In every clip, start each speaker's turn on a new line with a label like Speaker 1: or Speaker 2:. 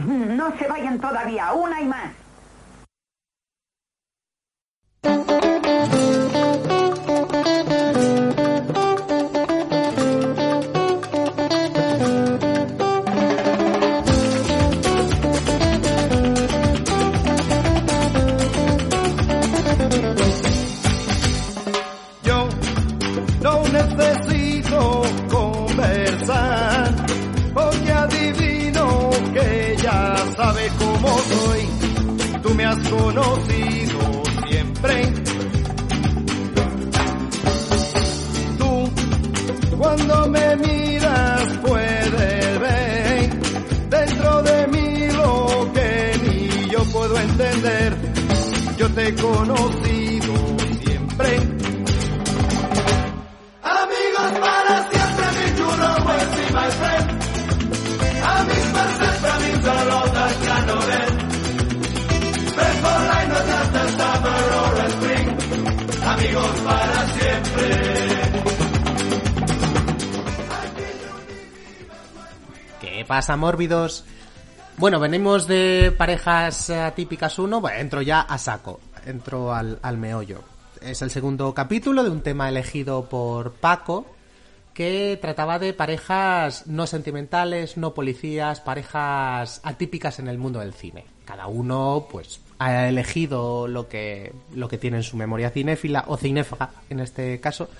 Speaker 1: No se vayan todavía, una y más.
Speaker 2: Conocido siempre. Tú, cuando me miras, puedes ver dentro de mí lo que ni yo puedo entender. Yo te he Amigos para siempre.
Speaker 3: ¿Qué pasa, mórbidos? Bueno, venimos de parejas eh, atípicas 1, bueno, entro ya a saco, entro al, al meollo. Es el segundo capítulo de un tema elegido por Paco, que trataba de parejas no sentimentales, no policías, parejas atípicas en el mundo del cine. Cada uno, pues, ha elegido lo que, lo que tiene en su memoria cinéfila, o cinéfaga, en este caso,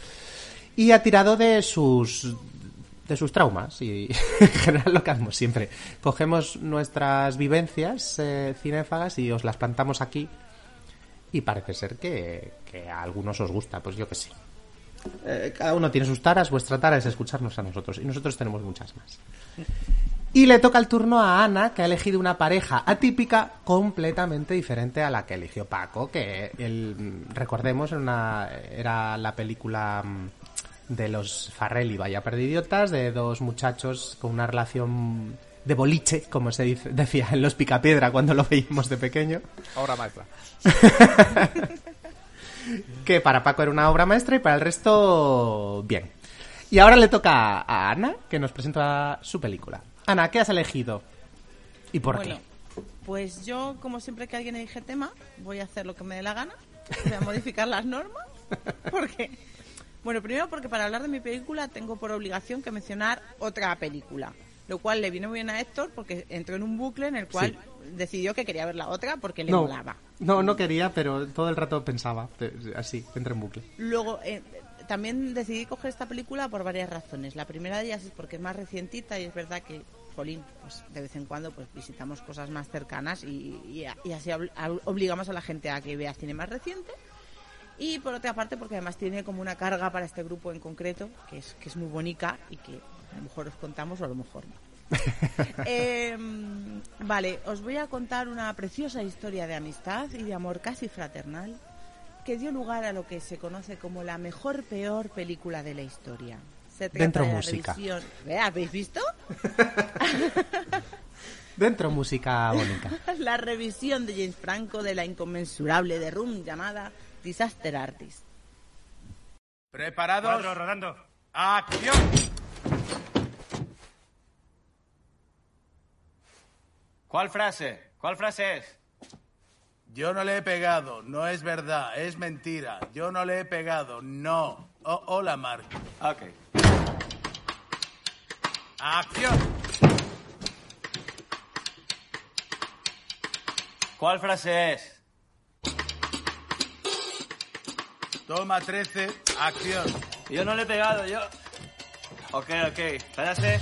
Speaker 3: y ha tirado de sus de sus traumas y en general lo que hacemos siempre. Cogemos nuestras vivencias eh, cinéfagas y os las plantamos aquí y parece ser que, que a algunos os gusta pues yo que sé. Eh, cada uno tiene sus taras vuestra tara es escucharnos a nosotros y nosotros tenemos muchas más y le toca el turno a Ana, que ha elegido una pareja atípica completamente diferente a la que eligió Paco, que él, recordemos, era, una- era la película mm, de los Farrelly, vaya perdidiotas, de dos muchachos con una relación de boliche, como se dice- decía en Los Picapiedra cuando lo veíamos de pequeño,
Speaker 4: Ahora maestra.
Speaker 3: que para Paco era una obra maestra y para el resto, bien. Y ahora le toca a Ana, que nos presenta su película. Ana, ¿qué has elegido? ¿Y por
Speaker 5: Bueno, pues yo, como siempre que alguien elige tema, voy a hacer lo que me dé la gana. Voy a modificar las normas. Porque, bueno, primero porque para hablar de mi película tengo por obligación que mencionar otra película. Lo cual le viene muy bien a Héctor porque entró en un bucle en el cual decidió que quería ver la otra porque le
Speaker 3: no,
Speaker 5: molaba.
Speaker 3: no, no quería, pero todo el rato pensaba, así, entra en bucle.
Speaker 5: Luego, eh, también decidí coger esta película por varias razones. La primera de ellas es porque es más recientita y es verdad que, jolín, pues de vez en cuando pues visitamos cosas más cercanas y, y a- y así obligamos a la gente a que vea cine más reciente. Y por otra parte porque además tiene como una carga para este grupo en concreto, que es, que es muy bonita y que a lo mejor os contamos o a lo mejor no. Eh, vale, os voy a contar una preciosa historia de amistad y de amor casi fraternal que dio lugar a lo que se conoce como la mejor peor película de la historia. Se trata
Speaker 3: Dentro
Speaker 5: de la
Speaker 3: música.
Speaker 5: revisión- ¿Ve? ¿Habéis visto?
Speaker 3: Dentro música bonita.
Speaker 5: la revisión de James Franco de la inconmensurable de Room llamada Disaster Artist.
Speaker 2: ¿Preparados?
Speaker 6: Cuadro rodando.
Speaker 2: ¡Acción!
Speaker 6: ¿Cuál frase? ¿Cuál frase es?
Speaker 2: Yo no le he pegado, no es verdad, es mentira. Yo no le he pegado, no. Oh, hola, Mark.
Speaker 6: Ok.
Speaker 2: ¡Acción!
Speaker 6: ¿Cuál frase es?
Speaker 2: Toma 13, acción.
Speaker 6: Yo no le he pegado, yo. Ok, ok. Frase.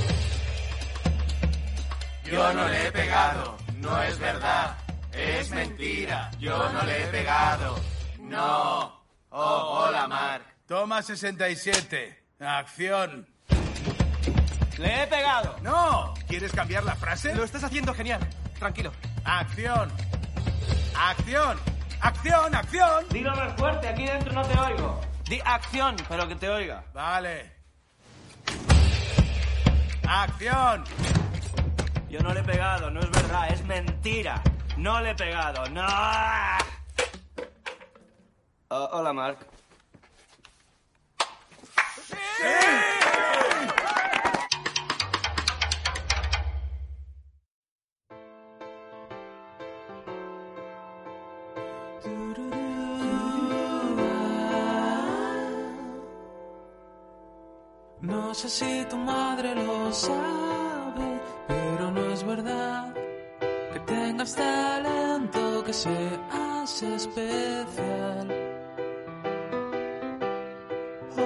Speaker 2: Yo no le he pegado, no es verdad, es mentira. Yo no le he pegado, no. Oh, hola, Mark. Toma 67, acción.
Speaker 6: ¡Le he pegado!
Speaker 2: ¡No!
Speaker 4: ¿Quieres cambiar la frase?
Speaker 6: Lo estás haciendo genial. Tranquilo.
Speaker 4: Acción. Acción. Acción, acción.
Speaker 6: Dilo más fuerte, aquí dentro no te oigo. Di acción, pero que te oiga.
Speaker 4: Vale. Acción.
Speaker 6: Yo no le he pegado, no es verdad, es mentira. No le he pegado, no. Oh, hola, Mark.
Speaker 7: No sé si tu madre lo sabe, pero no es verdad que tengas talento, que seas especial.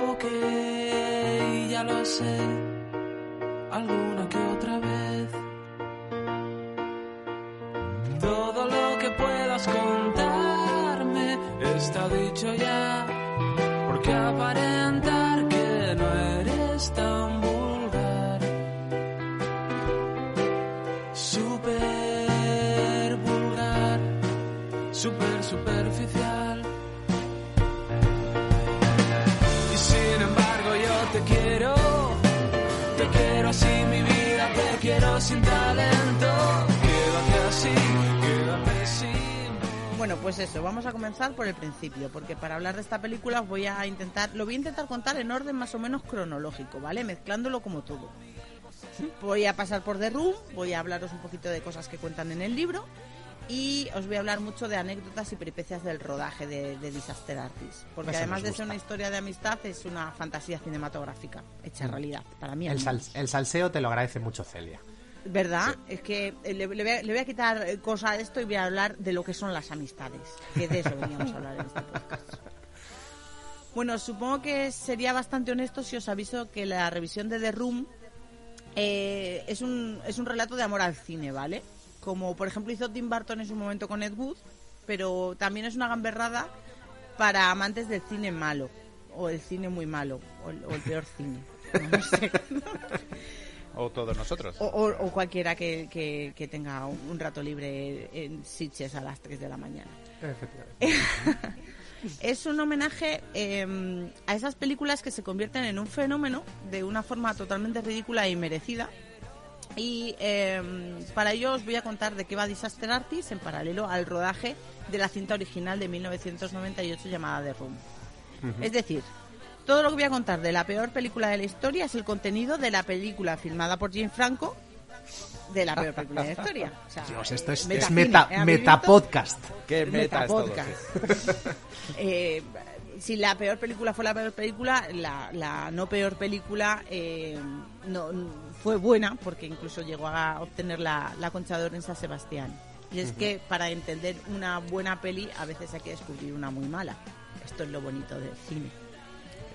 Speaker 7: Ok, ya lo sé,
Speaker 5: Bueno, pues eso, vamos a comenzar por el principio, porque para hablar de esta película os voy a intentar, lo voy a intentar contar en orden más o menos cronológico, ¿vale? Mezclándolo como todo. Voy a pasar por The Room, voy a hablaros un poquito de cosas que cuentan en el libro y os voy a hablar mucho de anécdotas y peripecias del rodaje de, de Disaster Artist, porque
Speaker 3: Eso
Speaker 5: además de ser una historia de amistad es una fantasía cinematográfica hecha realidad, para mí.
Speaker 3: El, sal- el salseo te lo agradece mucho Celia.
Speaker 5: ¿Verdad? Es que eh, le, le voy a, le voy a quitar eh, cosa de esto y voy a hablar de lo que son las amistades. Que de eso veníamos a hablar en este podcast. Bueno, supongo que sería bastante honesto si os aviso que la revisión de The Room eh, es, un, es un relato de amor al cine, ¿vale? Como por ejemplo hizo Tim Burton en su momento con Ed Wood, pero también es una gamberrada para amantes del cine malo, o el cine muy malo, o el, o el peor cine. No sé.
Speaker 8: O todos nosotros.
Speaker 5: O, o- o cualquiera que, que- que tenga un, rato libre en Sitges a las 3 de la mañana. Es un homenaje eh, a esas películas que se convierten en un fenómeno de una forma totalmente ridícula y merecida. Y eh, para ello os voy a contar de qué va Disaster Artist en paralelo al rodaje de la cinta original de 1998 llamada The Room. Es decir, todo lo que voy a contar de la peor película de la historia es el contenido de la película filmada por Jim Franco de la peor película de la historia. O sea,
Speaker 3: Dios, esto es, meta,
Speaker 5: ¿eh?
Speaker 3: Metapodcast.
Speaker 8: Qué meta es todo.
Speaker 5: Metapodcast. Eh, si la peor película fue la peor película, la, la no peor película eh, no, fue buena porque incluso llegó a obtener la, la Concha de Oro en San Sebastián. Y es que para entender una buena peli a veces hay que descubrir una muy mala. Esto es lo bonito del cine.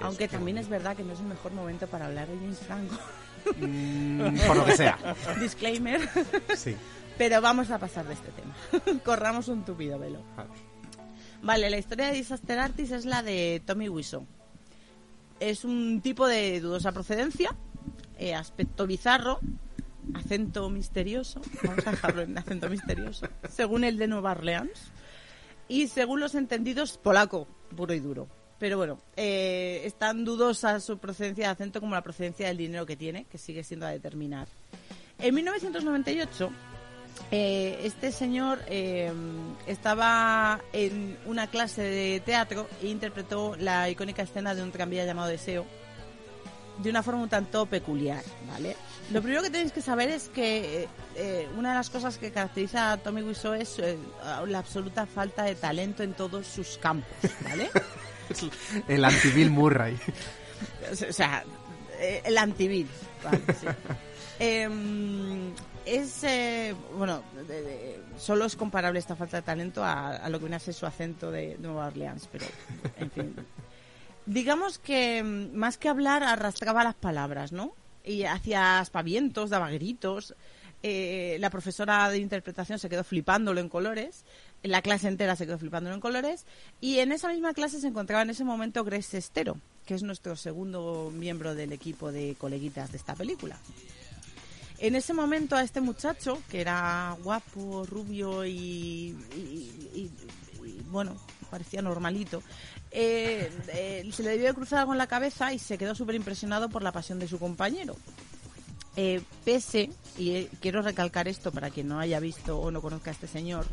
Speaker 5: Aunque también es verdad que no es el mejor momento para hablar de James Franco.
Speaker 3: Mm, por lo que sea.
Speaker 5: Disclaimer.
Speaker 3: Sí.
Speaker 5: Pero vamos a pasar de este tema. Corramos un tupido velo. Vale, la historia de Disaster Artist es la de Tommy Wiseau. Es un tipo de dudosa procedencia, eh, aspecto bizarro, acento misterioso, vamos a dejarlo en acento misterioso, según el de Nueva Orleans, y según los entendidos, polaco, puro y duro. Pero bueno, eh, es tan dudosa su procedencia de acento como la procedencia del dinero que tiene, que sigue siendo a determinar. En 1998, eh, este señor eh, estaba en una clase de teatro e interpretó la icónica escena de un tranvía llamado Deseo de una forma un tanto peculiar, ¿vale? Lo primero que tenéis que saber es que eh, eh, una de las cosas que caracteriza a Tommy Wiseau es eh, la absoluta falta de talento en todos sus campos, ¿vale?
Speaker 3: El anti-Bill Murray.
Speaker 5: O sea, eh, el antivil. Vale, sí. Em, es, eh, bueno, de- de- solo es comparable esta falta de talento a, a lo que viene a ser su acento de Nueva Orleans, pero, en fin. Digamos que mm, más que hablar arrastraba las palabras, ¿no? Y hacía aspavientos, daba gritos. Eh, la profesora de interpretación se quedó flipándolo en colores. La clase entera se quedó flipándolo en colores. Y en esa misma clase se encontraba en ese momento Grace Estero, que es nuestro segundo miembro del equipo de coleguitas de esta película. En ese momento a este muchacho, que era guapo, rubio y, bueno, parecía normalito, eh, eh, se le debió de cruzar algo en la cabeza y se quedó súper impresionado por la pasión de su compañero. Eh, pese, y eh, quiero recalcar esto para quien no haya visto o no conozca a este señor,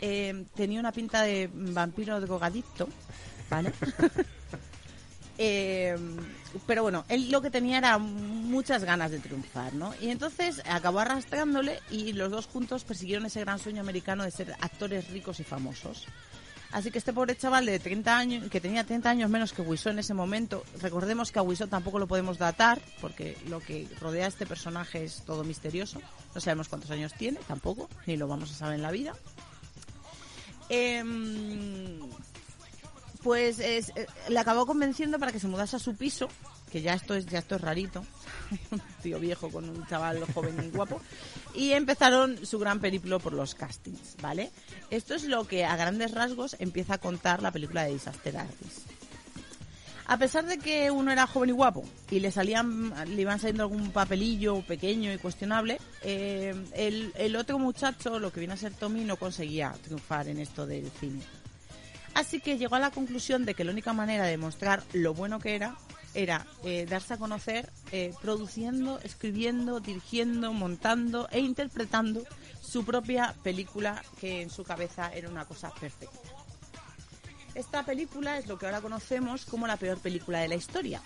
Speaker 5: eh, tenía una pinta de vampiro drogadicto, ¿vale? Eh, pero bueno, él lo que tenía era muchas ganas de triunfar, ¿no? Y entonces acabó arrastrándole y los dos juntos persiguieron ese gran sueño americano de ser actores ricos y famosos. Así que este pobre chaval de 30 años, que tenía 30 años menos que Wiseau en ese momento, recordemos que a Wiseau tampoco lo podemos datar, porque lo que rodea a este personaje es todo misterioso. No sabemos cuántos años tiene, tampoco, ni lo vamos a saber en la vida. Em, pues es- eh, le acabó convenciendo para que se mudase a su piso, que ya esto es ya esto es rarito, un tío viejo con un chaval joven y guapo, y empezaron su gran periplo por los castings, ¿vale? Esto es lo que a grandes rasgos empieza a contar la película de Disaster Artist. A pesar de que uno era joven y guapo y le salían, le iban saliendo algún papelillo pequeño y cuestionable, eh, el, el otro muchacho, lo que viene a ser Tommy, no conseguía triunfar en esto del cine. Así que llegó a la conclusión de que la única manera de mostrar lo bueno que era era eh, darse a conocer eh, produciendo, escribiendo, dirigiendo, montando e interpretando su propia película que en su cabeza era una cosa perfecta. Esta película es lo que ahora conocemos como la peor película de la historia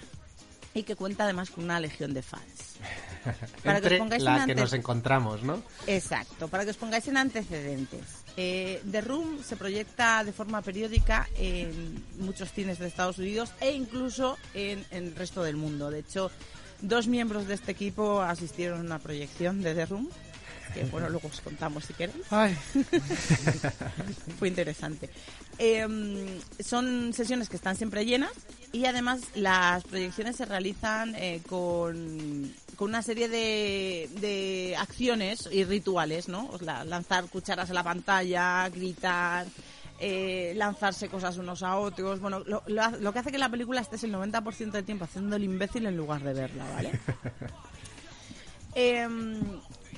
Speaker 5: y que cuenta además con una legión de fans. Para que os pongáis
Speaker 3: la
Speaker 5: en
Speaker 3: que nos encontramos, ¿no?
Speaker 5: Exacto, para que os pongáis en antecedentes. Eh, The Room se proyecta de forma periódica en muchos cines de Estados Unidos e incluso en, en el resto del mundo. De hecho, dos miembros de este equipo asistieron a una proyección de The Room, que bueno, luego os contamos si queréis. Fue interesante. Eh, son sesiones que están siempre llenas y además las proyecciones se realizan eh, con, con una serie de, de acciones y rituales, ¿no? Sea, lanzar cucharas a la pantalla, gritar, eh, lanzarse cosas unos a otros. Bueno, lo, lo lo que hace que la película estés el 90% del tiempo haciendo el imbécil en lugar de verla, ¿vale? Em,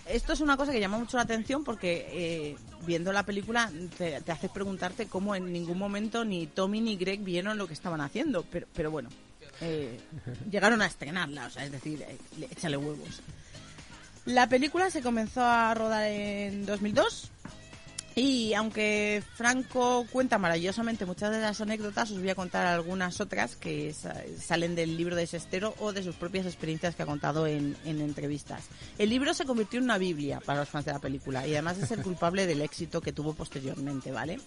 Speaker 5: esto es una cosa que llama mucho la atención porque eh, viendo la película te, te hace preguntarte cómo en ningún momento ni Tommy ni Greg vieron lo que estaban haciendo. Pero, pero bueno, eh, llegaron a estrenarla, o sea, es decir, eh, le- échale huevos. La película se comenzó a rodar en 2002 y aunque Franco cuenta maravillosamente muchas de las anécdotas, os voy a contar algunas otras que sa- salen del libro de Sestero o de sus propias experiencias que ha contado en, en entrevistas. El libro se convirtió en una Biblia para los fans de la película y además es el culpable del éxito que tuvo posteriormente, ¿vale?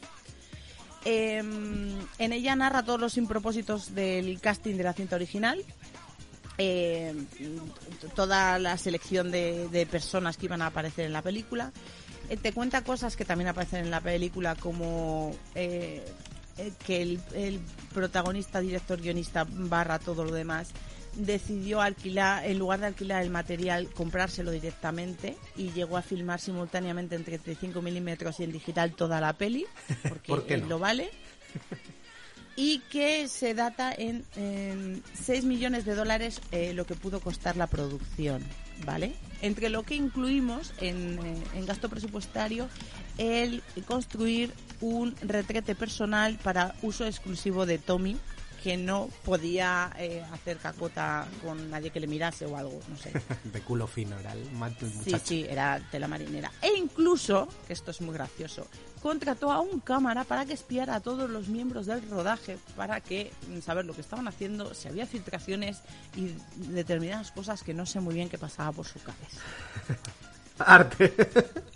Speaker 5: Em, en ella narra todos los impropósitos del casting de la cinta original, eh, toda la selección de, de personas que iban a aparecer en la película. Eh, te cuenta cosas que también aparecen en la película como eh, eh, que el, el protagonista, director, guionista, barra todo lo demás, decidió alquilar, en lugar de alquilar el material, comprárselo directamente y llegó a filmar simultáneamente en 35 milímetros y en digital toda la peli, porque
Speaker 3: ¿Por qué
Speaker 5: él
Speaker 3: no?
Speaker 5: lo vale y que se data en, en 6 millones de dólares eh, lo que pudo costar la producción, ¿vale? Entre lo que incluimos en, eh, en gasto presupuestario el construir un retrete personal para uso exclusivo de Tommy que no podía eh, hacer cacota con nadie que le mirase o algo, no sé.
Speaker 3: De culo fino era el el
Speaker 5: Sí,
Speaker 3: muchacho.
Speaker 5: sí, era tela marinera. E incluso, que esto es muy gracioso, contrató a un cámara para que espiara a todos los miembros del rodaje para que mm, saber lo que estaban haciendo, si había filtraciones y determinadas cosas que no sé muy bien qué pasaba por su cabeza.
Speaker 3: Arte.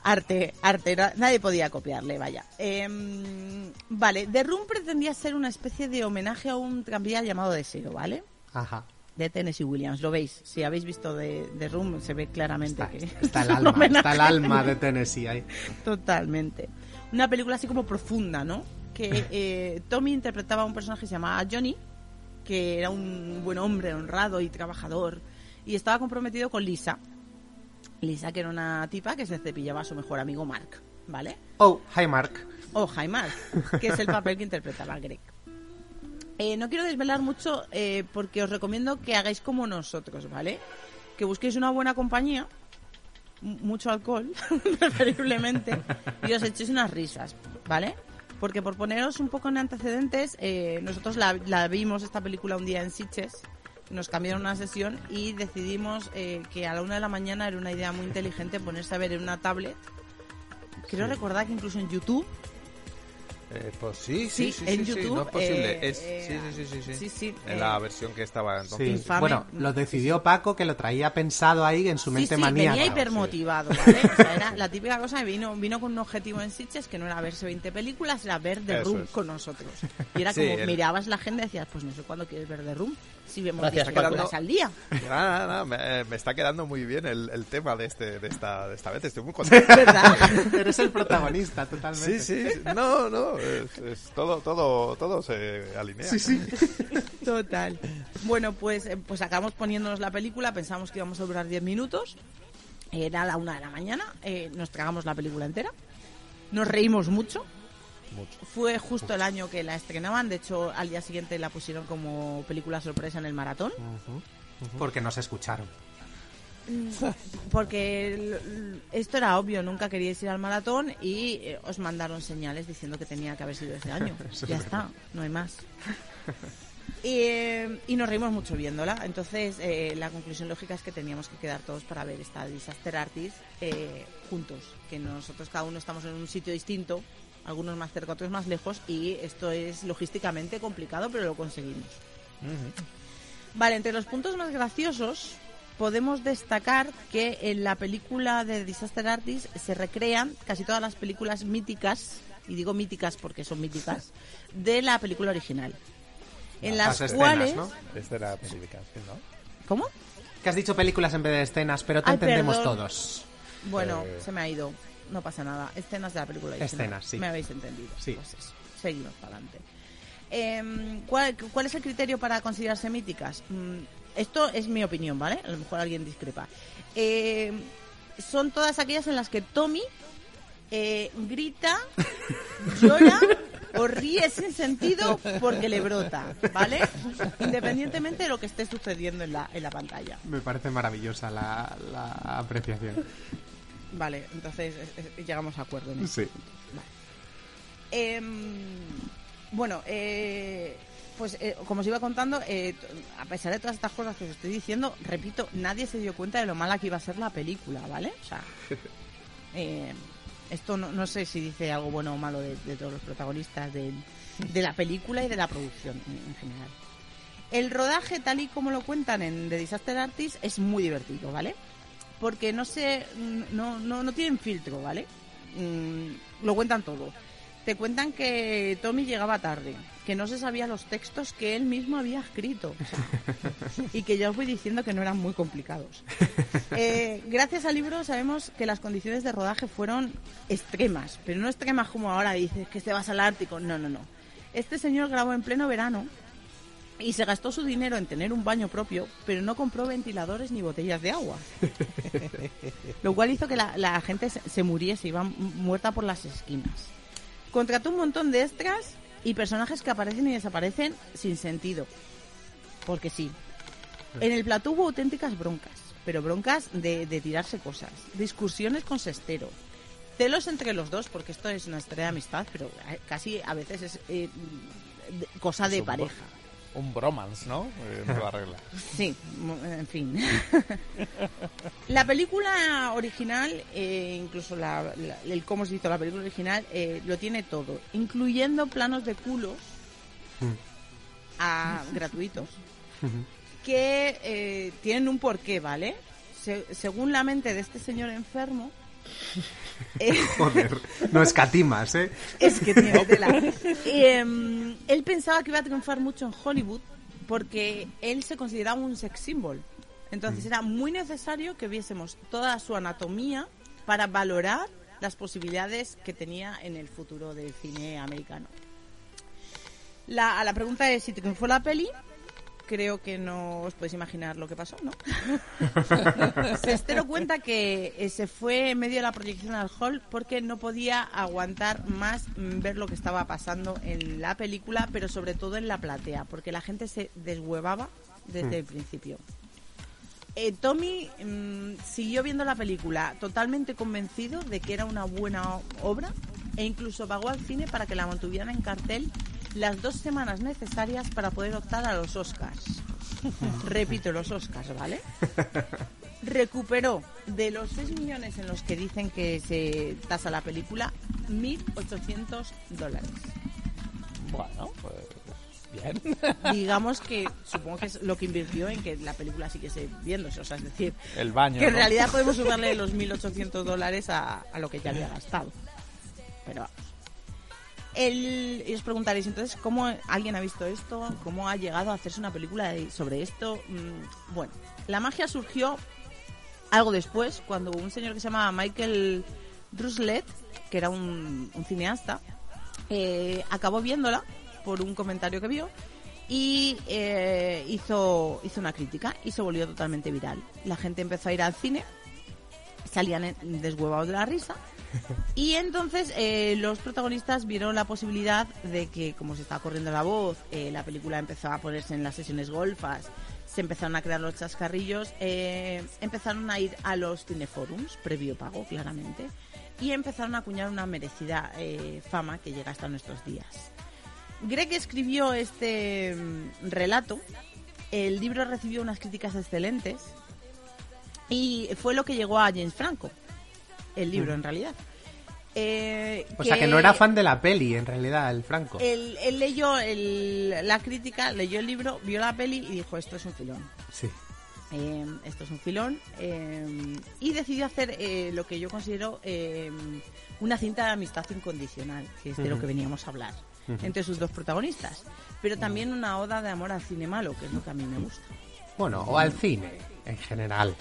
Speaker 5: Arte, arte, na- nadie podía copiarle, vaya. Em, vale, The Room pretendía ser una especie de homenaje a un tranvía llamado Deseo, ¿vale?
Speaker 3: Ajá.
Speaker 5: De Tennessee Williams, lo veis. Si habéis visto de, The Room, se ve claramente
Speaker 3: Está,
Speaker 5: que
Speaker 3: está el alma, está el alma de Tennessee ahí.
Speaker 5: Totalmente. Una película así como profunda, ¿no? Que eh, Tommy interpretaba a un personaje que se llamaba Johnny, que era un buen hombre, honrado y trabajador, y estaba comprometido con Lisa. Lisa, que era una tipa que se cepillaba a su mejor amigo Mark, ¿vale?
Speaker 3: Oh, hi Mark.
Speaker 5: O Hi Mark, que es el papel que interpretaba Greg. Eh, no quiero desvelar mucho eh, porque os recomiendo que hagáis como nosotros, ¿vale? Que busquéis una buena compañía mucho alcohol, preferiblemente, y os echéis unas risas, ¿vale? Porque por poneros un poco en antecedentes, eh, nosotros la, la vimos esta película un día en Sitges, nos cambiaron una sesión y decidimos eh, que a la una de la mañana era una idea muy inteligente ponerse a ver en una tablet. Quiero recordar que incluso en YouTube
Speaker 8: Eh, pues sí, sí,
Speaker 5: Sí,
Speaker 8: sí,
Speaker 5: en
Speaker 8: sí, sí,
Speaker 5: YouTube,
Speaker 8: no es posible.
Speaker 5: eh,
Speaker 8: es,
Speaker 5: eh,
Speaker 8: sí, sí, sí, sí, sí.
Speaker 5: sí, sí,
Speaker 8: En
Speaker 5: eh,
Speaker 8: la versión que estaba entonces.
Speaker 3: Sí.
Speaker 5: Infame.
Speaker 3: Bueno, lo decidió Paco que lo traía pensado ahí en su mente
Speaker 5: sí,
Speaker 3: maníaca.
Speaker 5: venía hipermotivado, ¿vale? O sea, era la típica cosa, vino, vino con un objetivo en Sitges que no era verse 20 películas, era ver The Room
Speaker 8: es.
Speaker 5: con nosotros. Y era
Speaker 8: Sí,
Speaker 5: como,
Speaker 8: el-
Speaker 5: mirabas la agenda y decías, pues no sé cuándo quieres ver The Room, si vemos
Speaker 9: Gracias,
Speaker 5: 10
Speaker 8: Paco.
Speaker 5: películas al día.
Speaker 8: Nada, nada, me, eh, me está quedando muy bien el, el tema de, este, de, esta, de esta vez. Estoy muy contento.
Speaker 5: ¿Verdad?
Speaker 3: Eres el protagonista, totalmente.
Speaker 8: Sí, sí, no, no, es, es todo, todo, todo se alinea.
Speaker 3: Sí, sí.
Speaker 5: Total. Bueno, pues, eh, pues acabamos poniéndonos la película, pensamos que íbamos a durar 10 minutos, era la una de la mañana, eh, nos tragamos la película entera, nos reímos mucho. Fue justo el año que la estrenaban, de hecho al día siguiente la pusieron como película sorpresa en el maratón.
Speaker 3: Porque nos escucharon.
Speaker 5: Porque esto era obvio, nunca queríais ir al maratón y eh, os mandaron señales diciendo que tenía que haber sido ese año. Ya está, no hay más. Y, eh, y nos reímos mucho viéndola. Entonces, eh, la conclusión lógica es que teníamos que quedar todos para ver esta Disaster Artist eh, juntos. Que nosotros cada uno estamos en un sitio distinto, algunos más cerca, otros más lejos, y esto es logísticamente complicado, pero lo conseguimos. Vale, entre los puntos más graciosos podemos destacar que en la película de Disaster Artist se recrean casi todas las películas míticas, y digo míticas porque son míticas, de la película original. En las,
Speaker 3: Las escenas,
Speaker 5: cuales...
Speaker 3: ¿no?
Speaker 8: Esta era película, ¿no?
Speaker 5: ¿Cómo?
Speaker 3: Que has dicho películas en vez de escenas, pero te
Speaker 5: Ay,
Speaker 3: entendemos
Speaker 5: perdón.
Speaker 3: todos.
Speaker 5: Bueno,
Speaker 8: Eh.
Speaker 5: se me ha ido. No pasa nada. Escenas de la película original.
Speaker 3: Escenas, sí.
Speaker 5: Me habéis entendido.
Speaker 3: Sí.
Speaker 5: Pues eso. Seguimos para adelante. Em, ¿cuál, cuál es el criterio para considerarse míticas? Esto es mi opinión, ¿vale? A lo mejor alguien discrepa. Em, son todas aquellas en las que Tommy eh, grita, llora o ríe sin sentido porque le brota, ¿vale? Independientemente de lo que esté sucediendo en la, en la pantalla.
Speaker 3: Me parece maravillosa la, la apreciación.
Speaker 5: Vale, entonces eh, eh, llegamos a acuerdo en eso.
Speaker 3: Sí.
Speaker 5: Em, bueno, eh, pues eh, como os iba contando, eh, a pesar de todas estas cosas que os estoy diciendo, repito, nadie se dio cuenta de lo mala que iba a ser la película, ¿vale? O sea, eh, esto no, no sé si dice algo bueno o malo de, de todos los protagonistas de, de la película y de la producción en, en general. El rodaje, tal y como lo cuentan en The Disaster Artist, es muy divertido, ¿vale? Porque no se, no, no, no tienen filtro, ¿vale? Mm, lo cuentan todo. Te cuentan que Tommy llegaba tarde, que no se sabía los textos que él mismo había escrito. o sea, y que ya os voy diciendo que no eran muy complicados. Eh, gracias al libro sabemos que las condiciones de rodaje fueron extremas, pero no extremas como ahora dices que te vas al Ártico. No, no, no. Este señor grabó en pleno verano y se gastó su dinero en tener un baño propio, pero no compró ventiladores ni botellas de agua. Lo cual hizo que la, la gente se, se muriese, iba mu- muerta por las esquinas. Contrató un montón de extras y personajes que aparecen y desaparecen sin sentido. Porque sí. En el plató hubo auténticas broncas, pero broncas de, de tirarse cosas, discusiones con Sestero, celos entre los dos, porque esto es una historia de amistad, pero eh, casi a veces es eh, cosa de pareja.
Speaker 8: Un bromance, ¿no? En toda regla.
Speaker 5: Sí, en fin. la película original, eh, incluso la- la- el cómo se hizo la película original, eh, lo tiene todo, incluyendo planos de culos a- gratuitos que eh, tienen un porqué, ¿vale? Se- según la mente de este señor enfermo, eh,
Speaker 3: Joder, no escatimas, ¿eh?
Speaker 5: es que tiene tela. Em, él pensaba que iba a triunfar mucho en Hollywood porque él se consideraba un sex symbol. Entonces era muy necesario que viésemos toda su anatomía para valorar las posibilidades que tenía en el futuro del cine americano. La, a la pregunta de si triunfó la peli, creo que no os podéis imaginar lo que pasó, ¿no? Sestero cuenta que eh, se fue en medio de la proyección al hall porque no podía aguantar más mm, ver lo que estaba pasando en la película, pero sobre todo en la platea, porque la gente se deshuevaba desde el principio. Eh, Tommy mm, siguió viendo la película totalmente convencido de que era una buena obra e incluso pagó al cine para que la mantuvieran en cartel las dos semanas necesarias para poder optar a los Oscars. Repito, los Oscars, ¿vale? Recuperó de los 6 millones en los que dicen que se tasa la película, 1.800 dólares.
Speaker 9: Bueno, pues bien.
Speaker 5: Digamos que supongo que es lo que invirtió en que la película siguiese viéndose. O sea, es decir,
Speaker 9: El baño.
Speaker 5: que en
Speaker 9: ¿no?
Speaker 5: realidad podemos sumarle los 1.800 dólares a, a lo que ya había gastado. Pero vamos. El, y os preguntaréis entonces cómo alguien ha visto esto, cómo ha llegado a hacerse una película sobre esto. Mm, bueno, la magia surgió algo después, cuando un señor que se llamaba Michael Ruslet, que era un, cineasta, eh, acabó viéndola por un comentario que vio y eh, hizo, hizo una crítica y se volvió totalmente viral. La gente empezó a ir al cine, salían deshuevados de la risa y entonces eh, los protagonistas vieron la posibilidad de que, como se estaba corriendo la voz, eh, la película empezó a ponerse en las sesiones golfas, se empezaron a crear los chascarrillos, eh, empezaron a ir a los cineforums, previo pago, claramente, y empezaron a acuñar una merecida fama que llega hasta nuestros días. Greg escribió este mm, relato, el libro recibió unas críticas excelentes y fue lo que llegó a James Franco, el libro en realidad. Eh,
Speaker 3: O sea que no era fan de la peli, en realidad, el Franco.
Speaker 5: Él, él leyó el- la crítica, leyó el libro, vio la peli y dijo, esto es un filón.
Speaker 3: Sí.
Speaker 5: Eh, esto es un filón. eh, y decidió hacer eh, lo que yo considero eh, una cinta de amistad incondicional, que es de lo que veníamos a hablar, entre sus dos protagonistas. Pero también una oda de amor al cine malo, que es lo que a mí me gusta.
Speaker 3: Bueno, o al cine, en general.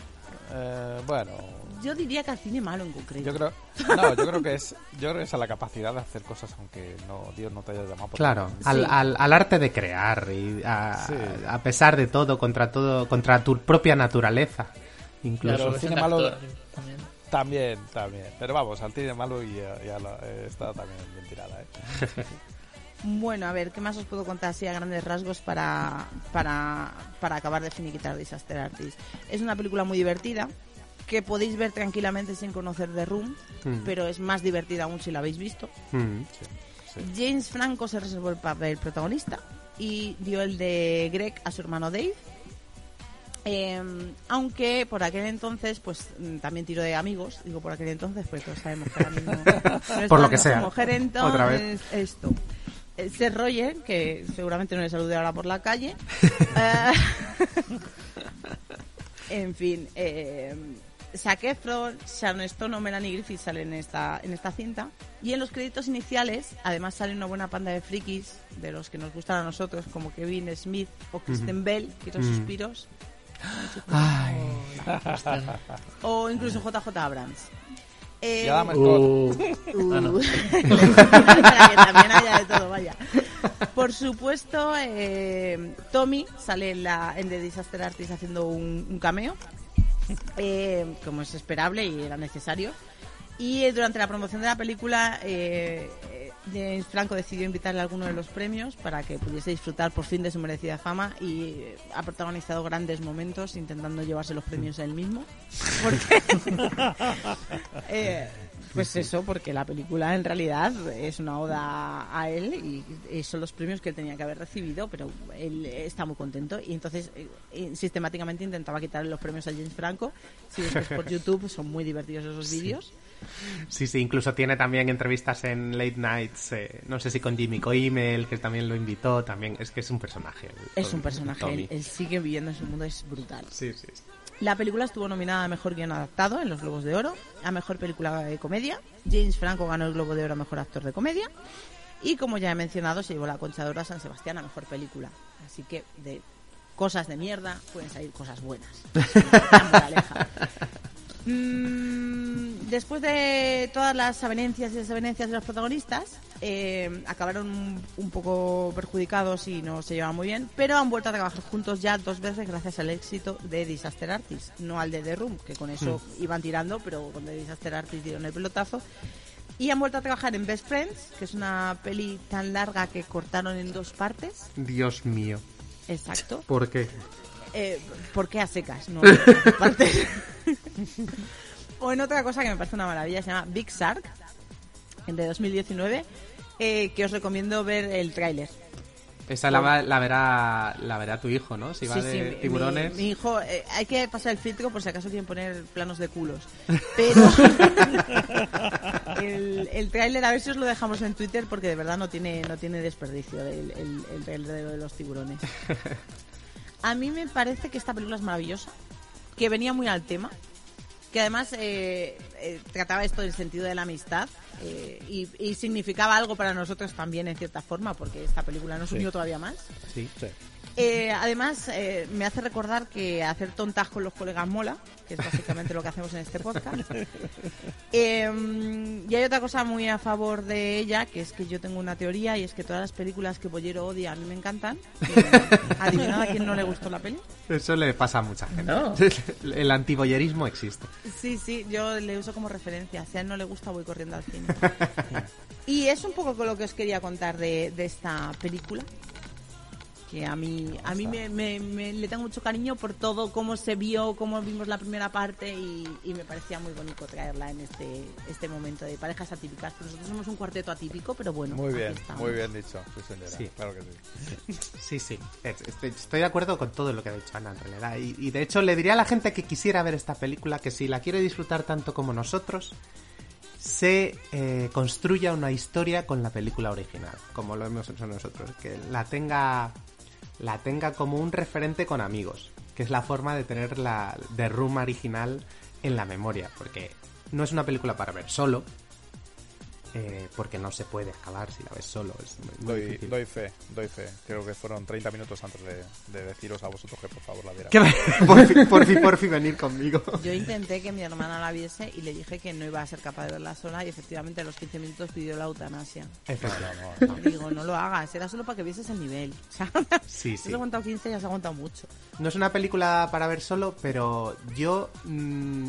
Speaker 9: Eh, bueno,
Speaker 5: Yo diría que al cine malo en concreto.
Speaker 9: yo creo, no, yo creo que es, yo creo que es a la capacidad de hacer cosas aunque no Dios no te haya llamado. por
Speaker 3: Claro, al, al, al arte de crear y a,
Speaker 9: Sí.
Speaker 3: a pesar de todo, contra todo, contra tu propia naturaleza. Incluso.
Speaker 9: Pero el cine malo
Speaker 10: también.
Speaker 9: también, también. Pero vamos, al cine malo y ya lo- eh, está también bien tirada, ¿eh?
Speaker 5: Bueno, a ver, ¿qué más os puedo contar así a grandes rasgos para, para, para acabar de finiquitar Disaster Artist? Es una película muy divertida que podéis ver tranquilamente sin conocer The Room,
Speaker 3: Mm.
Speaker 5: pero es más divertida aún si la habéis visto.
Speaker 3: Mm.
Speaker 5: James Franco se reservó el papel protagonista y dio el de Greg a su hermano Dave. Eh, aunque por aquel entonces, pues mm, también tiró de amigos. Digo por aquel entonces, pues todos sabemos que ahora mismo no
Speaker 3: Por lo que sea.
Speaker 5: mujer entonces,
Speaker 3: Otra vez.
Speaker 5: esto. Eh, Seth Rogen, que seguramente no le salude ahora por la calle. Eh, en fin, eh, Zac Efron, Sharon Stone o Melanie Griffith salen en esta, en esta cinta. Y en los créditos iniciales, además sale una buena panda de frikis, de los que nos gustan a nosotros, como Kevin Smith o Kristen Bell, quiero
Speaker 3: Mm.
Speaker 5: suspiros.
Speaker 3: Ay.
Speaker 5: O incluso JJ Abrams. Eh,
Speaker 3: Uh,
Speaker 5: Uh,
Speaker 10: Ah, no.
Speaker 5: para que también haya de todo, vaya. Por supuesto, eh, Tommy sale en, la, en The Disaster Artist haciendo un, un cameo, eh, como es esperable y era necesario. Y eh, durante la promoción de la película, eh, eh, James Franco decidió invitarle a alguno de los premios para que pudiese disfrutar por fin de su merecida fama y ha protagonizado grandes momentos intentando llevarse los premios él mismo. Porque, pues eso, porque la película en realidad es una oda a él y, y son los premios que él tenía que haber recibido, pero él está muy contento y entonces eh, eh, sistemáticamente intentaba quitarle los premios a James Franco. Si después por YouTube son muy divertidos esos vídeos.
Speaker 3: Sí, sí, incluso tiene también entrevistas en Late Nights, eh, no sé si con Jimmy Kimmel, que también lo invitó, también es que es un personaje. el
Speaker 5: Es un personaje, él sigue viviendo en su mundo, es brutal.
Speaker 3: Sí, sí.
Speaker 5: La película estuvo nominada a Mejor Guión Adaptado en los Globos de Oro, a Mejor Película de Comedia. James Franco ganó el Globo de Oro a Mejor Actor de Comedia. Y como ya he mencionado, se llevó la Concha de Oro a San Sebastián a Mejor Película. Así que de cosas de mierda pueden salir cosas buenas. Mm, después de todas las avenencias y desavenencias de los protagonistas, eh, acabaron un, poco perjudicados y no se llevaban muy bien, pero han vuelto a trabajar juntos ya dos veces gracias al éxito de Disaster Artist, no al de The Room, que con eso iban tirando, pero con The Disaster Artist dieron el pelotazo. Y han vuelto a trabajar en Best Friends, que es una peli tan larga que cortaron en dos partes.
Speaker 3: Dios mío.
Speaker 5: Exacto.
Speaker 3: ¿Por qué?
Speaker 5: Eh, ¿Por qué a secas? No, o en otra cosa que me parece una maravilla, se llama Big Shark, de 2019, eh, que os recomiendo ver el tráiler.
Speaker 3: Esa la, va- la verá la verá tu hijo, ¿no? Si va
Speaker 5: Sí,
Speaker 3: de
Speaker 5: sí,
Speaker 3: tiburones.
Speaker 5: Mi, mi hijo, eh, hay que pasar el filtro por si acaso quieren poner planos de culos. Pero el, el tráiler, a ver si os lo dejamos en Twitter porque de verdad no tiene, no tiene desperdicio el, el, el tráiler de, lo de los tiburones. A mí me parece que esta película es maravillosa, que venía muy al tema, que además eh, eh, trataba esto del sentido de la amistad eh, y, y significaba algo para nosotros también en cierta forma, porque esta película nos
Speaker 9: Sí.
Speaker 5: unió todavía más.
Speaker 3: Sí.
Speaker 5: Eh, además, eh, me hace recordar que hacer tontas con los colegas mola, que es básicamente lo que hacemos en este podcast. Eh, y hay otra cosa muy a favor de ella, que es que yo tengo una teoría y es que todas las películas que Bollero odia a mí me encantan. Eh, Adivinad a quién no le gustó la peli.
Speaker 3: Eso le pasa a mucha gente.
Speaker 10: No.
Speaker 3: El antiboyerismo existe.
Speaker 5: Sí, sí, yo le uso como referencia. Si a él no le gusta, voy corriendo al cine. y es un poco con lo que os quería contar de, de esta película. Que a mí, a mí me, me- me- le tengo mucho cariño por todo, cómo se vio, cómo vimos la primera parte y, y me parecía muy bonito traerla en este, este momento de parejas atípicas. Nosotros somos un cuarteto atípico, pero bueno.
Speaker 9: Muy bien,
Speaker 5: estamos.
Speaker 9: muy bien dicho. Sí, señora.
Speaker 3: Sí.
Speaker 9: Claro que sí.
Speaker 3: Sí, sí. Es- Estoy, estoy de acuerdo con todo lo que ha dicho Ana, en realidad. Y, y de hecho, le diría a la gente que quisiera ver esta película que si la quiere disfrutar tanto como nosotros, se eh, construya una historia con la película original, como lo hemos hecho nosotros. Que la tenga, la tenga como un referente con amigos, que es la forma de tener la The Room original en la memoria, porque no es una película para ver solo. Eh, porque no se puede acabar si la ves solo. Es muy, muy
Speaker 9: Doy,
Speaker 3: difícil.
Speaker 9: doy fe, doy fe. Creo que fueron 30 minutos antes de, de deciros a vosotros que por favor la vieran.
Speaker 3: Que por fin, por fin, por fin venir conmigo.
Speaker 5: Yo intenté que mi hermana la viese y le dije que no iba a ser capaz de verla sola y efectivamente a los 15 minutos pidió la eutanasia.
Speaker 3: Efectivamente.
Speaker 5: Digo, no lo hagas, era solo para que vieses el nivel. O sea,
Speaker 3: Sí,
Speaker 5: si
Speaker 3: sí.
Speaker 5: has aguantado 15 ya has aguantado mucho.
Speaker 3: No es una película para ver solo, pero yo mm,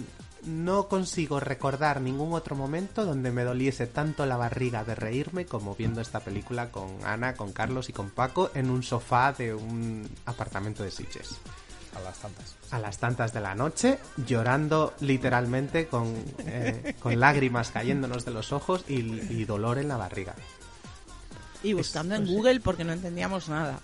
Speaker 3: no consigo recordar ningún otro momento donde me doliese tanto la barriga de reírme como viendo esta película con Ana, con Carlos y con Paco en un sofá de un apartamento de Sitges.
Speaker 9: A las tantas.
Speaker 3: A las tantas de la noche, llorando literalmente con, eh, con lágrimas cayéndonos de los ojos y, y dolor en la barriga.
Speaker 5: Y buscando en
Speaker 3: sí.
Speaker 5: Google porque no entendíamos nada.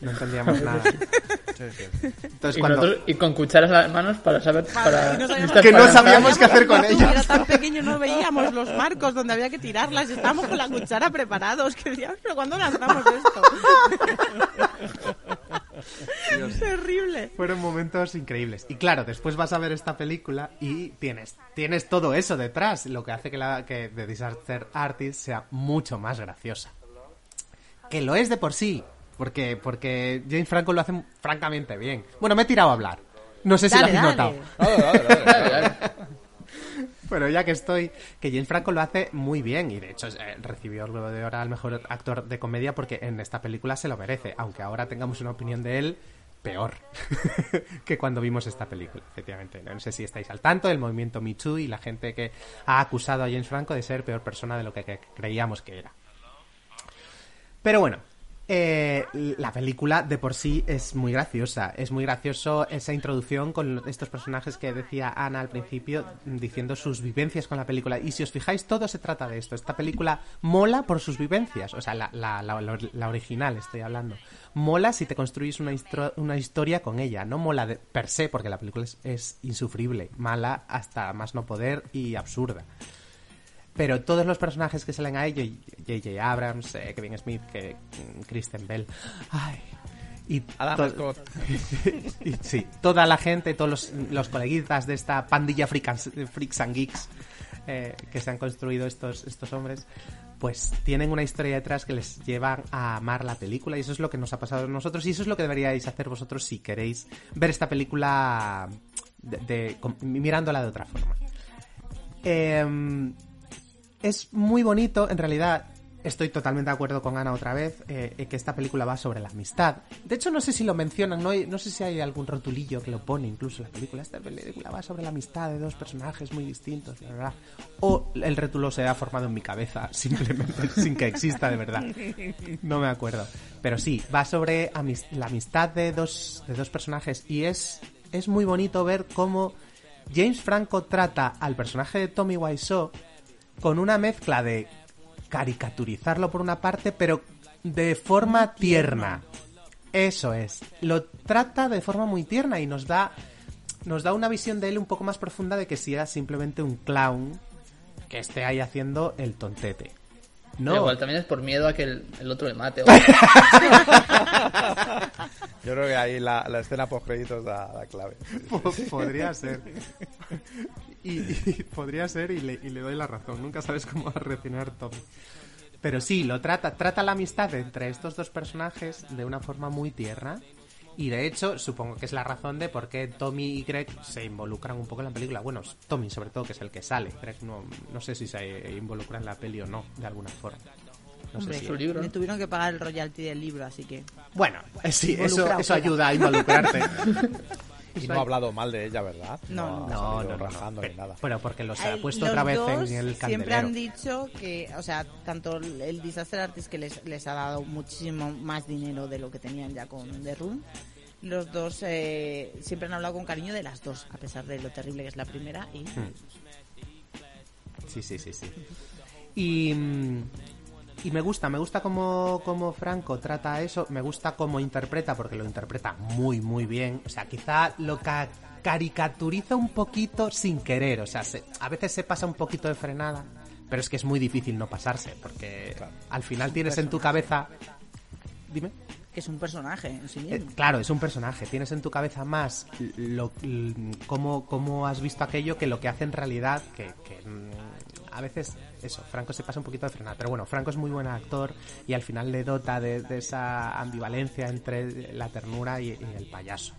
Speaker 3: No entendíamos nada.
Speaker 9: Sí, sí.
Speaker 3: Entonces,
Speaker 10: y,
Speaker 3: cuando...
Speaker 10: nosotros- y con cucharas en las manos para saber. Para,
Speaker 5: no
Speaker 3: Que no sabíamos qué hacer con ellas.
Speaker 5: Era tan pequeño no veíamos los marcos donde había que tirarlas estábamos con la cuchara preparados. Que decíamos, pero ¿cuándo lanzamos esto? Terrible.
Speaker 3: Fueron momentos increíbles. Y claro, después vas a ver esta película y tienes, tienes todo eso detrás, lo que hace que, la, que The Disaster Artist sea mucho más graciosa. Que lo es de por sí, porque, porque James Franco lo hace francamente bien. Bueno, me he tirado a hablar. No sé si
Speaker 5: Dale,
Speaker 3: lo habéis
Speaker 5: dale.
Speaker 3: notado.
Speaker 9: Dale, dale.
Speaker 3: Pero ya que estoy, que James Franco lo hace muy bien y de hecho eh, recibió el Globo de Oro al mejor actor de comedia porque en esta película se lo merece, aunque ahora tengamos una opinión de él peor que cuando vimos esta película, efectivamente. No sé si estáis al tanto del movimiento Me Too y la gente que ha acusado a James Franco de ser peor persona de lo que creíamos que era. Pero bueno, eh, la película de por sí es muy graciosa. Es muy gracioso esa introducción con estos personajes que decía Ana al principio, diciendo sus vivencias con la película. Y si os fijáis, todo se trata de esto. Esta película mola por sus vivencias. O sea, la, la- la- la- original estoy hablando. Mola si te construyes una, historia con ella. No mola de, per se, porque la película es insufrible. Mala hasta más no poder y absurda. Pero todos los personajes que salen ahí, J.J. Abrams, eh, Kevin Smith, que, mm, Kristen Bell, ay, y
Speaker 9: Adam
Speaker 3: to-
Speaker 9: Scott.
Speaker 3: y sí, toda la gente, todos los, los coleguitas de esta pandilla freaks, freaks and geeks eh, que se han construido estos, estos hombres, pues tienen una historia detrás que les lleva a amar la película y eso es lo que nos ha pasado a nosotros y eso es lo que deberíais hacer vosotros si queréis ver esta película de, de- con- mirándola de otra forma. Em, es muy bonito, en realidad, Estoy totalmente de acuerdo con Ana otra vez, eh, que esta película va sobre la amistad. De hecho, no sé si lo mencionan, no, no sé si hay algún rotulillo que lo pone incluso en la película. Esta película va sobre la amistad de dos personajes muy distintos, la verdad. O el rótulo se ha formado en mi cabeza, simplemente sin que exista de verdad. No me acuerdo. Pero sí, va sobre la amistad de dos, de dos personajes y es, es muy bonito ver cómo James Franco trata al personaje de Tommy Wiseau con una mezcla de caricaturizarlo por una parte, pero de forma tierna. Eso es. Lo trata de forma muy tierna y nos da nos da una visión de él un poco más profunda de que si era simplemente un clown que esté ahí haciendo el tontete. No,
Speaker 10: Pero igual también es por miedo a que el, el otro le mate. o-
Speaker 9: Yo creo que ahí la, la escena post créditos da la clave.
Speaker 3: Po- podría ser. Y, y podría ser y le, y le doy la razón. Nunca sabes cómo va a reaccionar Tommy. Pero sí, lo trata, trata la amistad entre estos dos personajes de una forma muy tierna. Y de hecho, supongo que es la razón de por qué Tommy y Greg se involucran un poco en la película. Bueno, Tommy sobre todo, que es el que sale. Greg no, no sé si se involucra en la peli o no, de alguna forma. No sé
Speaker 5: Hombre,
Speaker 3: si...
Speaker 5: le tuvieron que pagar el royalty del libro, así que...
Speaker 3: Bueno, eh, sí, eso, eso ayuda a involucrarte.
Speaker 9: Y no ha hablado mal de ella, ¿verdad?
Speaker 5: No, no.
Speaker 3: No,
Speaker 9: salido
Speaker 3: no, no,
Speaker 9: rajando
Speaker 3: no.
Speaker 9: ni nada.
Speaker 3: Bueno, porque los ha puesto
Speaker 5: los
Speaker 3: otra vez
Speaker 5: dos
Speaker 3: en el
Speaker 5: Siempre han dicho que, o sea, tanto el el Disaster Artist que les, les ha dado muchísimo más dinero de lo que tenían ya con The Room. Los dos eh, siempre han hablado con cariño de las dos, a pesar de lo terrible que es la primera. Y
Speaker 3: Hmm. Sí, sí, sí, sí. Y, mm, y me gusta, me gusta cómo, cómo Franco trata eso, me gusta cómo interpreta, porque lo interpreta muy, muy bien. O sea, quizá lo ca- caricaturiza un poquito sin querer, o sea, se- a veces se pasa un poquito de frenada, pero es que es muy difícil no pasarse, porque al final tienes en tu cabeza... Dime.
Speaker 5: que es un personaje en sí
Speaker 3: Eh, claro, es un personaje. Tienes en tu cabeza más lo, l- cómo, cómo has visto aquello que lo que hace en realidad. Que, que, mm, a veces, eso, Franco se pasa un poquito de frenada. Pero bueno, Franco es muy buen actor y al final le dota de, esa ambivalencia entre la ternura y, y el payaso.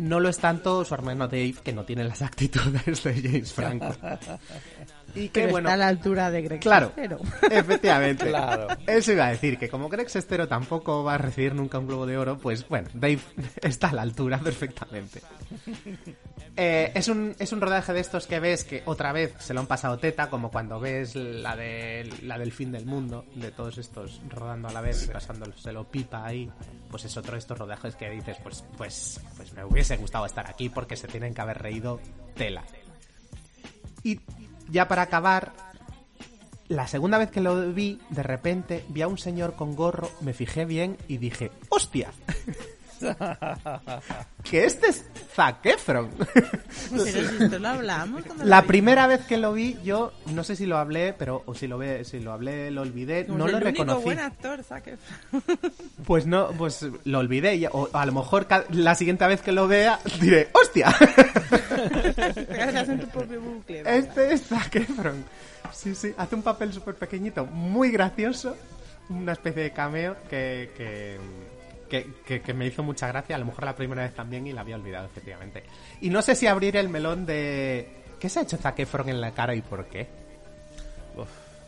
Speaker 3: No lo es tanto su hermano Dave, que no tiene las actitudes de James Franco. Y que
Speaker 5: Pero
Speaker 3: bueno,
Speaker 5: está a la altura de Greg
Speaker 3: Claro,
Speaker 5: Sestero.
Speaker 3: efectivamente.
Speaker 9: Claro.
Speaker 3: Eso iba a decir, que como Greg Sestero tampoco va a recibir nunca un globo de oro, pues bueno, Dave está a la altura perfectamente. Eh, es, un, es un rodaje de estos que ves que otra vez se lo han pasado teta, como cuando ves la, de, la del fin del mundo, de todos estos rodando a la vez y pasándoselo pipa ahí. Pues es otro de estos rodajes que dices, pues, pues, pues me hubiese gustado estar aquí porque se tienen que haber reído tela. Y ya para acabar, la segunda vez que lo vi, de repente vi a un señor con gorro, me fijé bien y dije, ¡hostia! que este es Zac Efron.
Speaker 5: Pero si esto lo hablamos
Speaker 3: La primera vez que lo vi, yo no sé si lo hablé, pero o si lo ve, si lo hablé, lo olvidé, no lo
Speaker 5: único
Speaker 3: reconocí.
Speaker 5: buen actor, Zac Efron.
Speaker 3: Pues no, pues lo olvidé. y- O a lo mejor la siguiente vez que lo vea diré, ¡hostia!
Speaker 5: En tu propio bucle. ¿verdad?
Speaker 3: Este es Zac Efron. Sí, sí, hace un papel súper pequeñito, muy gracioso, una especie de cameo que, que, que, que- que me hizo mucha gracia, a lo mejor la primera vez también y la había olvidado, efectivamente. Y no sé si abrir el melón de... ¿Qué se ha hecho Zac Efron en la cara y por qué?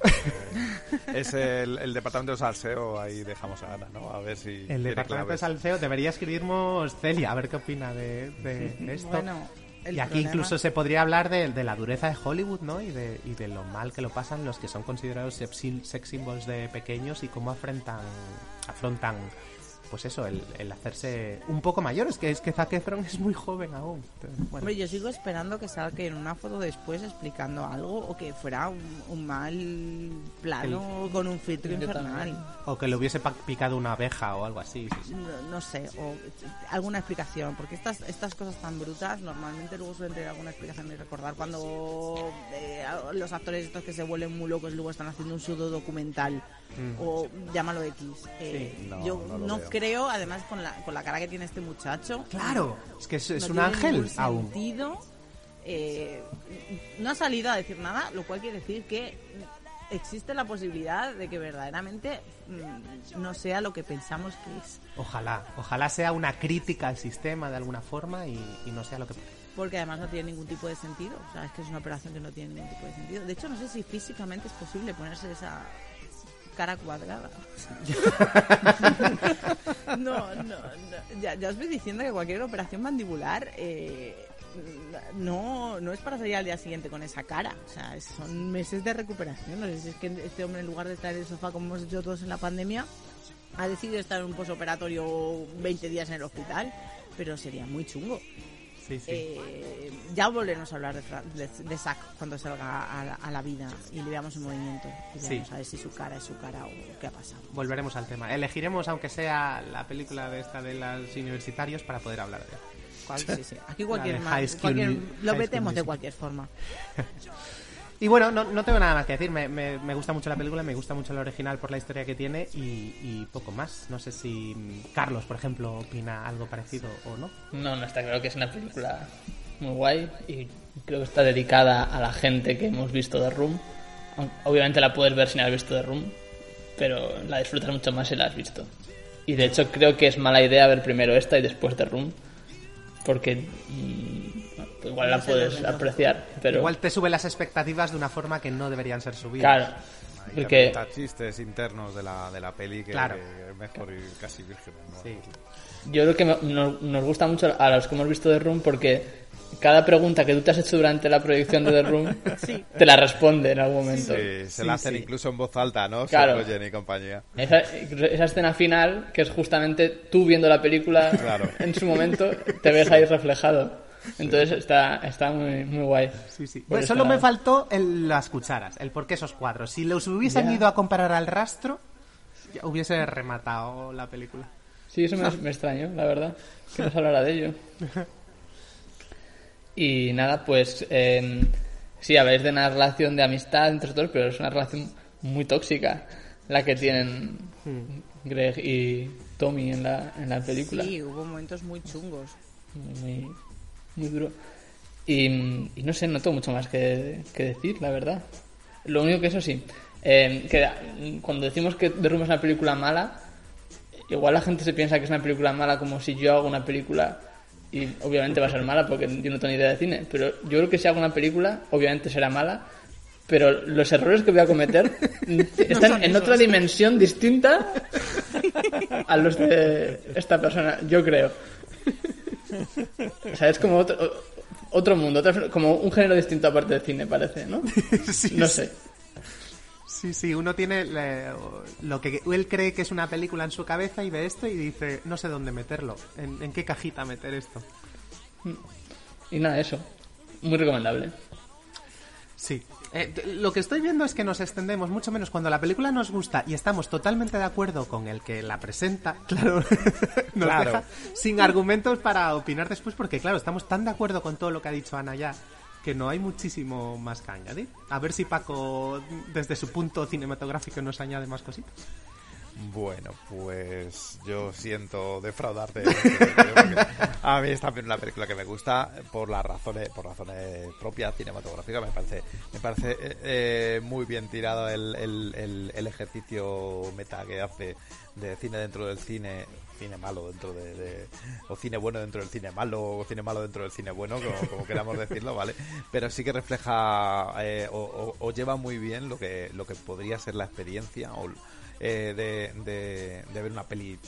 Speaker 9: Es el, el departamento de salseo, ahí dejamos a Ana, ¿no? A ver si.
Speaker 3: El departamento de salseo debería escribirnos Celia, a ver qué opina de, de esto.
Speaker 5: Bueno,
Speaker 3: y aquí
Speaker 5: problema-
Speaker 3: incluso se podría hablar de, de la dureza de Hollywood, ¿no? Y de, y de lo mal que lo pasan los que son considerados sex symbols de pequeños y cómo afrontan, afrontan pues eso, el, el hacerse un poco mayores, que es que Zac Efron es muy joven aún. Entonces, bueno.
Speaker 5: Hombre, yo sigo esperando que salga en una foto después explicando algo o que fuera un, un mal plano con un filtro infernal.
Speaker 3: O que le hubiese picado una abeja o algo así. sí, sí.
Speaker 5: No, no sé, o alguna explicación, porque estas estas cosas tan brutas normalmente luego suelen tener alguna explicación y recordar cuando eh, los actores estos que se vuelven muy locos y luego están haciendo un pseudo documental o llámalo X. Eh,
Speaker 9: no,
Speaker 5: yo
Speaker 9: no
Speaker 5: creo, además con la, con la cara que tiene este muchacho.
Speaker 3: Claro, es que es, un ángel aún.
Speaker 5: sentido. Eh, no ha salido a decir nada, lo cual quiere decir que existe la posibilidad de que verdaderamente mm, no sea lo que pensamos que es.
Speaker 3: Ojalá, ojalá sea una crítica al sistema de alguna forma y, y no sea lo que
Speaker 5: Porque además no tiene ningún tipo de sentido. O sea, es que es una operación que no tiene ningún tipo de sentido. De hecho, no sé si físicamente es posible ponerse esa cara cuadrada. no, no, no. Ya, ya os voy diciendo que cualquier operación mandibular eh, no, no es para salir al día siguiente con esa cara. O sea, son meses de recuperación. No sé si es que este hombre, en lugar de estar en el sofá como hemos hecho todos en la pandemia, ha decidido estar en un posoperatorio 20 días en el hospital. Pero sería muy chungo.
Speaker 3: Sí, sí.
Speaker 5: Eh, ya volveremos a hablar de, de, de Zack cuando salga a la, a la vida y le veamos en movimiento. Y
Speaker 3: Sí.
Speaker 5: a ver si su cara es su cara o qué ha pasado.
Speaker 3: Volveremos al tema. Elegiremos, aunque sea la película de esta de los universitarios, para poder hablar de ella.
Speaker 5: Sí, sí. Aquí cualquier,
Speaker 3: School
Speaker 5: cualquier- lo metemos de cualquier forma.
Speaker 3: Y bueno, no, no tengo nada más que decir. Me, me- me gusta mucho la película, me gusta mucho la original por la historia que tiene y, poco más. No sé si Carlos, por ejemplo, opina algo parecido o no.
Speaker 10: No, no está claro que es una película muy guay y creo que está dedicada a la gente que hemos visto The Room. Obviamente la puedes ver sin haber visto The Room, pero la disfrutas mucho más si la has visto. Y de hecho creo que es mala idea ver primero esta y después The Room, porque mm, igual la
Speaker 3: No
Speaker 10: puedes apreciar, pero
Speaker 3: Igual te sube las expectativas de una forma que no deberían ser subidas.
Speaker 10: Claro,
Speaker 8: Hay
Speaker 10: porque-
Speaker 8: chistes internos de la, de la peli que,
Speaker 3: Claro.
Speaker 8: que es mejor ir casi virgen. ¿no?
Speaker 10: Yo creo que me- nos, nos gusta mucho a los que hemos visto The Room porque cada pregunta que tú te has hecho durante la proyección de The Room te la responde en algún momento.
Speaker 8: Sí, se la hacen incluso en voz alta, ¿no?
Speaker 10: Claro.
Speaker 8: Y compañía.
Speaker 10: Esa, esa escena final, que es justamente tú viendo la película
Speaker 8: Claro.
Speaker 10: en su momento, te ves ahí reflejado. Entonces está, está muy, muy guay.
Speaker 3: Sí, sí. Bueno, solo me faltó el- las cucharas, el por qué esos cuadros. Si los hubiesen ido a comparar al rastro, ya hubiese rematado la película.
Speaker 10: Sí, eso me, me extrañó, la verdad, que no se hablara de ello. Y nada, pues eh, sí, habláis de una relación de amistad entre todos, pero es una relación muy tóxica la que tienen Greg y Tommy en la, en la película.
Speaker 5: Sí, hubo momentos muy chungos.
Speaker 10: Muy, muy duro. Y, y no sé, no tengo mucho más que, que decir, la verdad. Lo único que eso sí, eh, que cuando decimos que The Room es una película mala, igual la gente se piensa que es una película mala como si yo hago una película y obviamente va a ser mala porque yo no tengo ni idea de cine, pero yo creo que si hago una película, obviamente será mala, pero los errores que voy a cometer están
Speaker 5: son
Speaker 10: en
Speaker 5: esos.
Speaker 10: otra dimensión distinta a los de esta persona, yo creo. O sea, es como otro, otro mundo, como un género distinto aparte del cine, parece, ¿no? no sé.
Speaker 3: Sí, sí, uno tiene le- lo que él cree que es una película en su cabeza y ve esto y dice, no sé dónde meterlo, en, en qué cajita meter esto.
Speaker 10: Y nada, eso. Muy recomendable.
Speaker 3: Sí. Eh, lo que estoy viendo es que nos extendemos mucho menos cuando la película nos gusta y estamos totalmente de acuerdo con el que la presenta, claro, nos
Speaker 8: Claro.
Speaker 3: deja sin argumentos para opinar después porque claro, estamos tan de acuerdo con todo lo que ha dicho Ana ya que no hay muchísimo más que añadir. A ver si Paco desde su punto cinematográfico nos añade más cositas.
Speaker 8: Bueno, pues yo siento defraudarte. a mí es también una película que me gusta por las razones, por razones propias cinematográficas. Me parece, me parece eh, eh, muy bien tirado el- el ejercicio meta que hace de cine dentro del cine, cine malo dentro de, de- o cine bueno dentro del cine malo, o cine malo dentro del cine bueno, como, como queramos decirlo, ¿vale? Pero sí que refleja eh, o, o- o lleva muy bien lo que, lo que podría ser la experiencia o eh, de, de, de ver una peli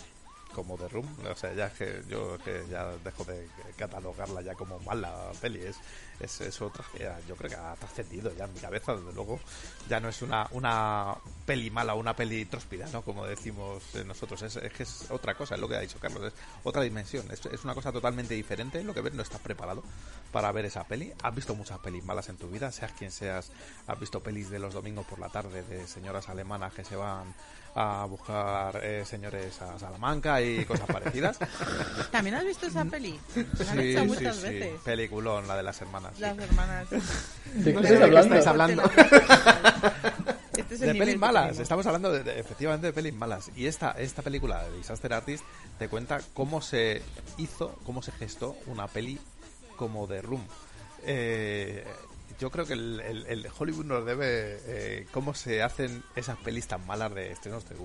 Speaker 8: como The Room, o sea, ya que yo que ya dejo de catalogarla ya como mala peli, es, es, es otra, yo creo que ha trascendido ya en mi cabeza, desde luego, ya no es una, una peli mala, una peli tróspida, ¿no? Como decimos eh, nosotros, es, es que es otra cosa, es lo que ha dicho Carlos, es otra dimensión, es, es una cosa totalmente diferente, lo que ves no estás preparado para ver esa peli, has visto muchas pelis malas en tu vida, seas quien seas, has visto pelis de los domingos por la tarde de señoras alemanas que se van a buscar eh, señores a Salamanca y cosas parecidas.
Speaker 5: ¿También has visto esa peli? La han
Speaker 8: Sí,
Speaker 5: hecho
Speaker 8: sí,
Speaker 5: muchas
Speaker 8: sí.
Speaker 5: veces.
Speaker 8: Peliculón, la de las hermanas. sí.
Speaker 5: Las hermanas.
Speaker 10: ¿De qué
Speaker 3: sé
Speaker 10: estáis
Speaker 3: de qué
Speaker 10: hablando?
Speaker 3: estáis hablando.
Speaker 5: Este es
Speaker 8: De pelis malas,
Speaker 5: tenemos.
Speaker 8: estamos hablando de, de- efectivamente de pelis malas. Y esta, esta película de Disaster Artist te cuenta cómo se hizo, cómo se gestó una peli como The Room. Eh, yo creo que el, el- el Hollywood nos debe eh, cómo se hacen esas pelis tan malas de estrenos TV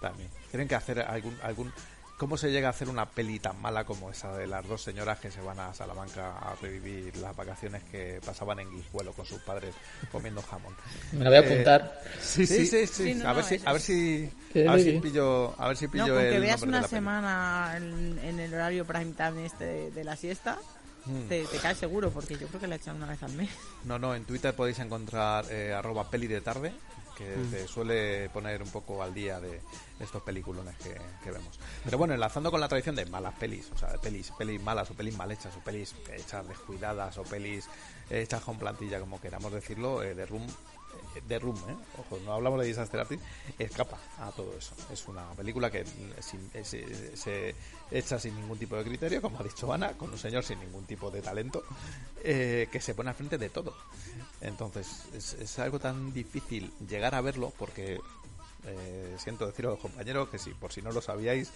Speaker 8: también. Tienen que hacer algún, algún ¿Cómo se llega a hacer una peli tan mala como esa de las dos señoras que se van a Salamanca a revivir las vacaciones que pasaban en Guijuelo con sus padres comiendo jamón?
Speaker 10: Me la voy a
Speaker 8: Eh,
Speaker 10: apuntar.
Speaker 8: sí, sí, sí,
Speaker 5: Sí, no,
Speaker 8: a ver si, a ver si, a ver si pillo, a ver si pillo
Speaker 5: No, con que
Speaker 8: el
Speaker 5: veas
Speaker 8: de
Speaker 5: una
Speaker 8: la
Speaker 5: semana en, en el horario prime time este de, de la siesta,
Speaker 8: Mm.
Speaker 5: te, te caes seguro, porque yo creo que la echan una vez al mes.
Speaker 8: No, no, en Twitter podéis encontrar eh, arroba peli de tarde, que
Speaker 3: Mm.
Speaker 8: te suele poner un poco al día de estos peliculones que, que vemos. Pero bueno, enlazando con la tradición de malas pelis, o sea, de pelis, pelis malas o pelis mal hechas, o pelis hechas descuidadas, o pelis hechas con plantilla, como queramos decirlo, eh, The Room, The Room, ¿eh? ojo, no hablamos de Disaster Artist, escapa a todo eso. Es una película que sin- eh, se, se hecha sin ningún tipo de criterio, como ha dicho Ana, con un señor sin ningún tipo de talento, eh, que se pone al frente de todo. Entonces, es, es algo tan difícil llegar a verlo porque eh, siento deciros, compañeros, que si por si no lo sabíais,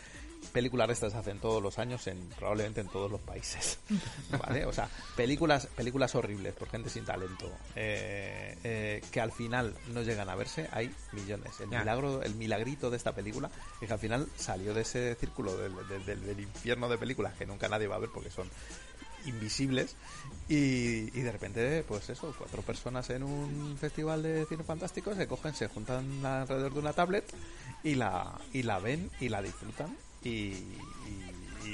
Speaker 8: películas de estas se hacen todos los años en probablemente en todos los países. ¿Vale? O sea, películas películas horribles por gente sin talento eh, eh, que al final no llegan a verse, hay millones. El milagro, el milagrito de esta película es que al final salió de ese círculo del, del- del- del infierno de películas que nunca nadie va a ver porque son invisibles y, de repente pues eso cuatro personas en un festival de cine fantástico se cogen se juntan alrededor de una tablet y la y la ven y la disfrutan y,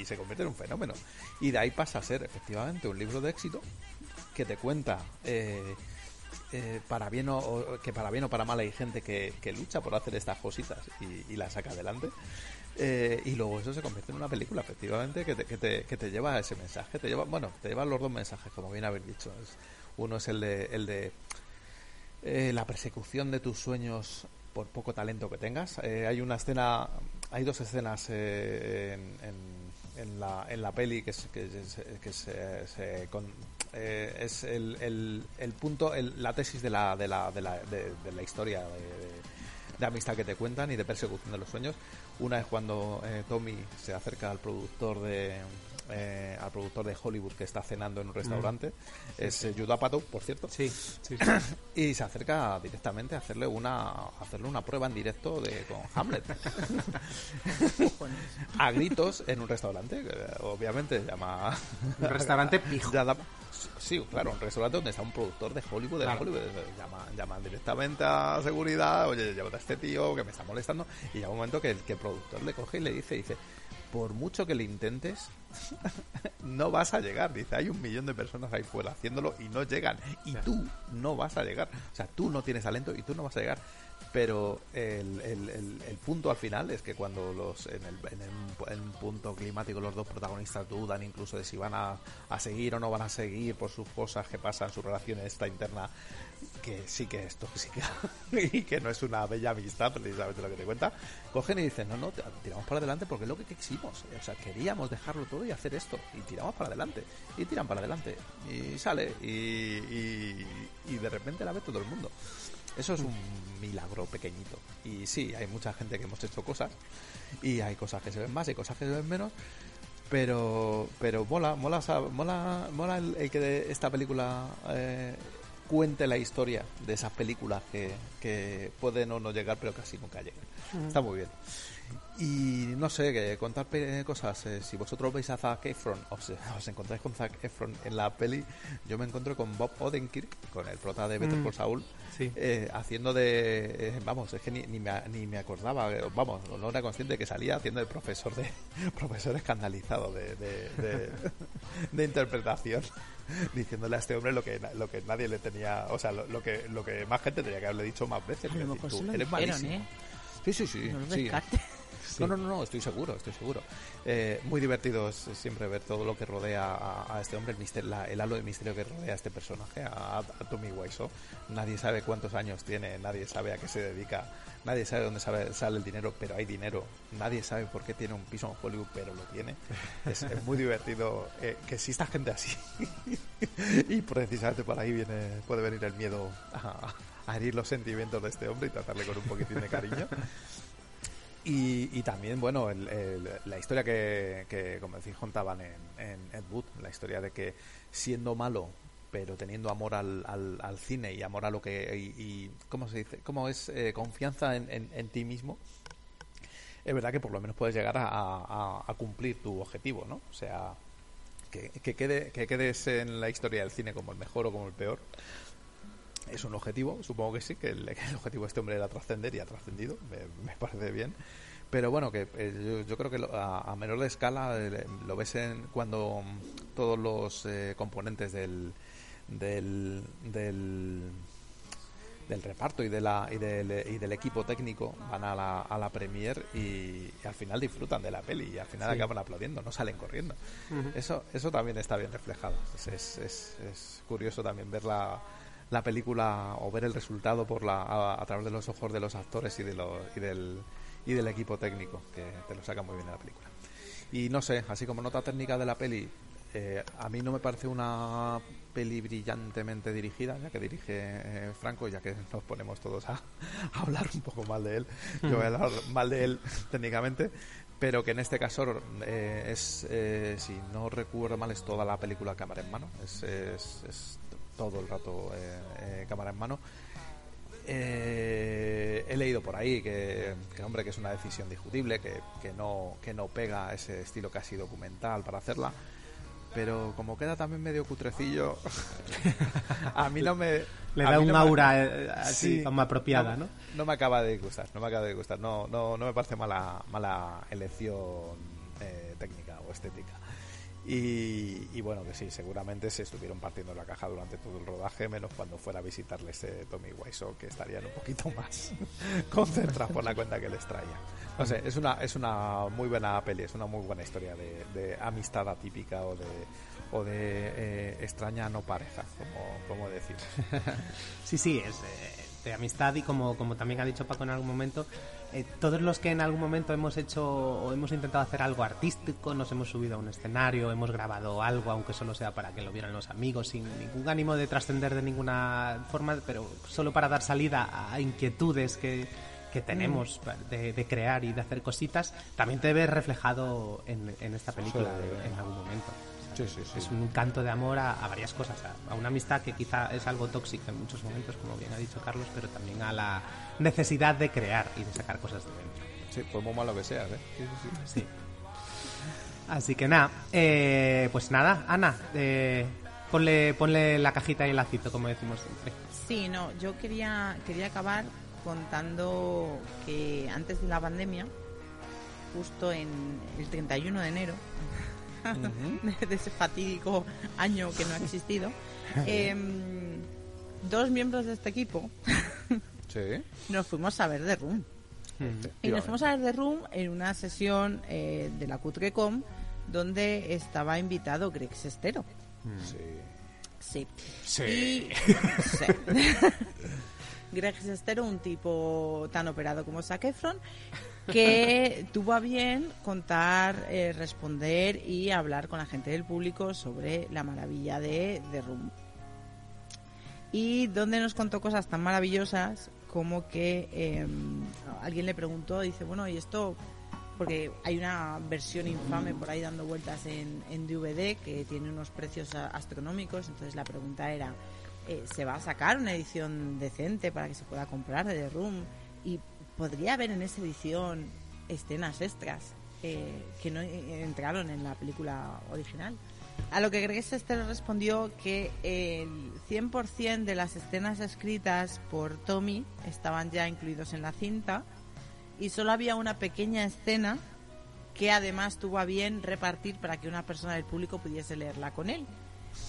Speaker 8: se convierte en un fenómeno. Y de ahí pasa a ser efectivamente un libro de éxito que te cuenta eh, eh, para bien o, que para bien o para mal hay gente que, lucha por hacer estas cositas y las saca adelante eh, y luego eso se convierte en una película, efectivamente, que te, que, te, que te lleva a ese mensaje. Te lleva, bueno, te lleva los dos mensajes, como bien habéis dicho. Uno es el de, el de eh, la persecución de tus sueños por poco talento que tengas. Eh, hay una escena, hay dos escenas eh, en, en, la, en la peli que, es, que, es- se, se con- eh, es el, el, el punto, el- la tesis de la, de la, de la, de, la historia de- de amistad que te cuentan y de persecución de los sueños. Una es cuando eh, Tommy se acerca al productor de eh, al productor de Hollywood que está cenando en un restaurante. Es eh, Judd Apatow, por cierto.
Speaker 3: Sí, sí,
Speaker 8: y se acerca directamente a hacerle una a hacerle una prueba en directo de con Hamlet. a gritos en un restaurante, que, obviamente llama
Speaker 3: Un restaurante pijo.
Speaker 8: Sí, claro, un restaurante donde está un productor de Hollywood, de
Speaker 3: Claro.
Speaker 8: Hollywood. Llama, llaman directamente a seguridad, oye, llévate a este tío que me está molestando. Y llega un momento que el, que el productor le coge y le dice, dice, por mucho que le intentes, no vas a llegar. Dice, hay un millón de personas ahí fuera haciéndolo y no llegan. Y tú no vas a llegar. O sea, tú no tienes talento y tú no vas a llegar. Pero el, el- el- el punto al final es que cuando los en, el, en, el- en un punto climático los dos protagonistas dudan incluso de si van a, a seguir o no van a seguir por sus cosas que pasan, su relación esta interna, que sí que es tóxica y que no es una bella amistad, precisamente lo que te cuenta, cogen y dicen, no, no, tiramos para adelante porque es lo que quisimos. O sea, queríamos dejarlo todo y hacer esto. Y tiramos para adelante. Y tiran para adelante. Y sale. Y, y, y de repente la ve todo el mundo. Eso es un milagro pequeñito. Y sí, hay mucha gente que hemos hecho cosas. Y hay cosas que se ven más y cosas que se ven menos. Pero, pero mola, mola, mola, mola el, el que de esta película eh, cuente la historia de esas películas que, que pueden o no llegar, pero casi nunca llegan.
Speaker 3: Mm.
Speaker 8: Está muy bien. Y no sé, que contar cosas. eh, si vosotros veis a Zac Efron, os, os encontráis con Zac Efron en la peli, yo me encuentro con Bob Odenkirk, con el prota de Better
Speaker 3: Mm.
Speaker 8: Call Saul,
Speaker 3: Sí.
Speaker 8: eh, haciendo de. eh, vamos, es que ni, ni, me, ni me acordaba, eh, vamos, no era consciente que salía haciendo de profesor de profesor escandalizado de, de, de- de interpretación, diciéndole a este hombre lo que, lo que nadie le tenía, o sea, lo, lo que, lo que más gente tenía que haberle dicho más veces.
Speaker 5: A lo
Speaker 8: decir,
Speaker 5: mejor
Speaker 8: tú
Speaker 5: se lo
Speaker 8: eres
Speaker 5: dijeron,
Speaker 8: malísimo.
Speaker 5: ¿eh?
Speaker 8: Sí, sí, sí.
Speaker 5: No lo
Speaker 8: sí.
Speaker 5: Descartes.
Speaker 8: No, no, no, no, estoy seguro, estoy seguro. Eh, muy divertido es siempre ver todo lo que rodea a, a este hombre, el, mister- la- el halo de misterio que rodea a este personaje, a, a Tommy Wiseau. Nadie sabe cuántos años tiene, nadie sabe a qué se dedica, nadie sabe dónde sabe- sale el dinero, pero hay dinero. Nadie sabe por qué tiene un piso en Hollywood, pero lo tiene. Es, es muy divertido eh, que exista gente así. y precisamente por ahí viene puede venir el miedo a, a herir los sentimientos de este hombre y tratarle con un poquitín de cariño. Y, y también, bueno, el- la historia que, que, como decís, contaban en, en Ed Wood, la historia de que siendo malo, pero teniendo amor al, al, al cine y amor a lo que. Y, y- ¿Cómo se dice? ¿Cómo es eh, confianza en, en, ti mismo? es verdad que por lo menos puedes llegar a, a- a cumplir tu objetivo, ¿no? O sea, que, que, quede, que quedes en la historia del cine como el mejor o como el peor. Es un objetivo, supongo que sí, que el, que el objetivo de este hombre era trascender y ha trascendido, me, me parece bien. Pero bueno, que eh, yo, yo creo que lo- a, a menor de escala eh, lo ves en cuando todos los eh, componentes del, del, del, del reparto y, de la, y, del, y del equipo técnico van a la, a la premier y, y al final disfrutan de la peli y al final
Speaker 3: Sí.
Speaker 8: acaban aplaudiendo, no salen corriendo.
Speaker 3: Ujú.
Speaker 8: Eso, eso también está bien reflejado. Es, es, es- es curioso también ver la, la película o ver el resultado por la, a, a través de los ojos de los actores y, de los, y, del, y del equipo técnico, que te lo saca muy bien de la película. Y no sé, así como nota técnica de la peli, eh, a mí no me parece una peli brillantemente dirigida, ya que dirige eh, Franco, ya que nos ponemos todos a, a hablar un poco mal de él. Yo voy a hablar mal de él técnicamente, pero que en este caso eh, es, eh, si no recuerdo mal, es toda la película cámara en mano. Es, es- es todo el rato eh, eh, cámara en mano. Eh, he leído por ahí que, que, hombre que es una decisión discutible que, que no que no pega ese estilo casi documental para hacerla pero como queda también medio cutrecillo a mí no me
Speaker 3: Le da un
Speaker 8: no
Speaker 3: aura, eh, así, como apropiada, ¿no?
Speaker 8: no me acaba de gustar no me acaba de gustar no no, no me parece mala mala elección eh, técnica o estética y, bueno, que sí, seguramente se estuvieron partiendo la caja durante todo el rodaje, menos cuando fuera a visitarles eh, Tommy Wiseau, que estarían un poquito más concentrados por la cuenta que les traía. No sé, es una, es una muy buena peli, es una muy buena historia de, de amistad atípica o de, o de eh, extraña no pareja, como, como decimos.
Speaker 3: Sí, sí, es eh, de amistad y como, como también ha dicho Paco en algún momento, eh, todos los que en algún momento hemos hecho o hemos intentado hacer algo artístico, nos hemos subido a un escenario, hemos grabado algo, aunque solo sea para que lo vieran los amigos, sin ningún ánimo de trascender de ninguna forma, pero solo para dar salida a inquietudes que, que tenemos pa- de, de crear y de hacer cositas, también te ves reflejado en, en esta película
Speaker 8: Sí.
Speaker 3: en algún momento.
Speaker 8: Sí, sí, sí.
Speaker 3: Es un canto de amor a, a varias cosas, a, a una amistad que quizá es algo tóxica en muchos momentos, como bien ha dicho Carlos, pero también a la necesidad de crear y de sacar cosas de dentro.
Speaker 8: Sí, pues muy malo que seas, ¿eh? Sí, sí, sí.
Speaker 3: Sí. Así que nada, eh, pues nada, Ana, eh, ponle, ponle la cajita y el lacito, como decimos siempre.
Speaker 5: Sí, no, yo quería, quería acabar contando que antes de la pandemia, justo en el 31 de enero, de ese fatídico año que no ha existido, em, dos miembros de este equipo
Speaker 8: Sí.
Speaker 5: nos fuimos a ver The Room. Y nos fuimos a ver The Room en una sesión eh, de la Cutrecom donde estaba invitado Greg Sestero.
Speaker 8: Sí.
Speaker 5: Sí.
Speaker 3: Sí.
Speaker 5: Y- sí. Greg Sestero, un tipo tan operado como Zac Efron, que tuvo a bien contar, eh, responder y hablar con la gente del público sobre la maravilla de The Room. Y donde nos contó cosas tan maravillosas como que eh, alguien le preguntó, dice, bueno, ¿y esto porque hay una versión infame por ahí dando vueltas en, en DVD que tiene unos precios astronómicos. Entonces la pregunta era, eh, ¿se va a sacar una edición decente para que se pueda comprar de The Room? Y podría haber en esa edición escenas extras eh, que no eh, entraron en la película original. A lo que Greg Sestero respondió que el 100% de las escenas escritas por Tommy estaban ya incluidos en la cinta y solo había una pequeña escena que además tuvo a bien repartir para que una persona del público pudiese leerla con él.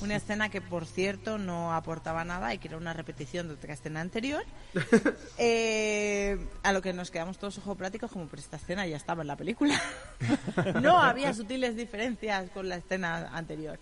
Speaker 5: Una escena que, por cierto, no aportaba nada y que era una repetición de otra escena anterior. Eh, a lo que nos quedamos todos ojopláticos como, pero esta escena ya estaba en la película. no había sutiles diferencias con la escena anterior.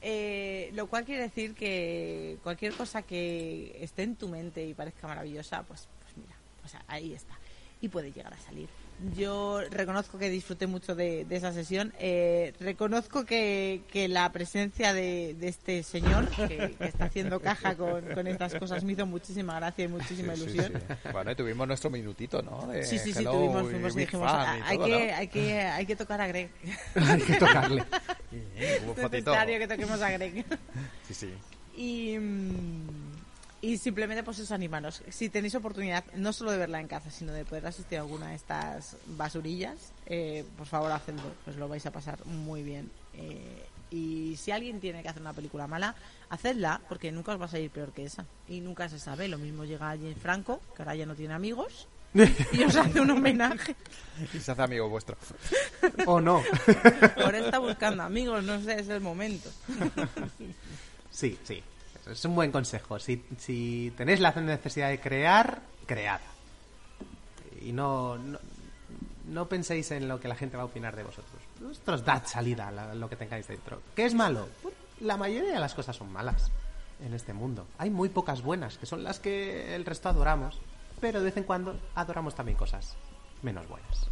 Speaker 5: Eh, lo cual quiere decir que cualquier cosa que esté en tu mente y parezca maravillosa, pues, pues mira, pues ahí está. Y puede llegar a salir. Yo reconozco que disfruté mucho de, de esa sesión. Eh, reconozco que, que la presencia de, de este señor que, que está haciendo caja con, con estas cosas me hizo muchísima gracia y muchísima
Speaker 8: sí,
Speaker 5: ilusión.
Speaker 8: sí. Bueno, y tuvimos nuestro minutito, ¿no? De
Speaker 5: Sí, sí, sí, tuvimos, fuimos y dijimos,
Speaker 8: y
Speaker 5: hay,
Speaker 8: todo,
Speaker 5: que,
Speaker 8: ¿no?
Speaker 5: hay, que, hay que tocar a Greg.
Speaker 3: Hay que tocarle.
Speaker 5: Es necesario que toquemos a Greg.
Speaker 8: Sí, sí.
Speaker 5: Y, mm, Y simplemente pues eso animaros. Si tenéis oportunidad no solo de verla en casa, sino de poder asistir a alguna de estas basurillas, eh, por favor hacedlo, pues lo vais a pasar muy bien. Eh, y si alguien tiene que hacer una película mala, hacedla, porque nunca os va a salir peor que esa. Y nunca se sabe. Lo mismo llega James Franco, que ahora ya no tiene amigos, y os hace un homenaje.
Speaker 8: Y se hace amigo vuestro.
Speaker 3: O no.
Speaker 5: Ahora está buscando amigos, no sé, es el momento.
Speaker 3: Sí, sí. Es un buen consejo. Si, tenéis la necesidad de crear, cread. Y no, penséis en lo que la gente va a opinar de vosotros. Vosotros dad salida a lo que tengáis dentro. ¿Qué es malo? La mayoría de las cosas son malas en este mundo. Hay muy pocas buenas, que son las que el resto adoramos. Pero de vez en cuando adoramos también cosas menos buenas.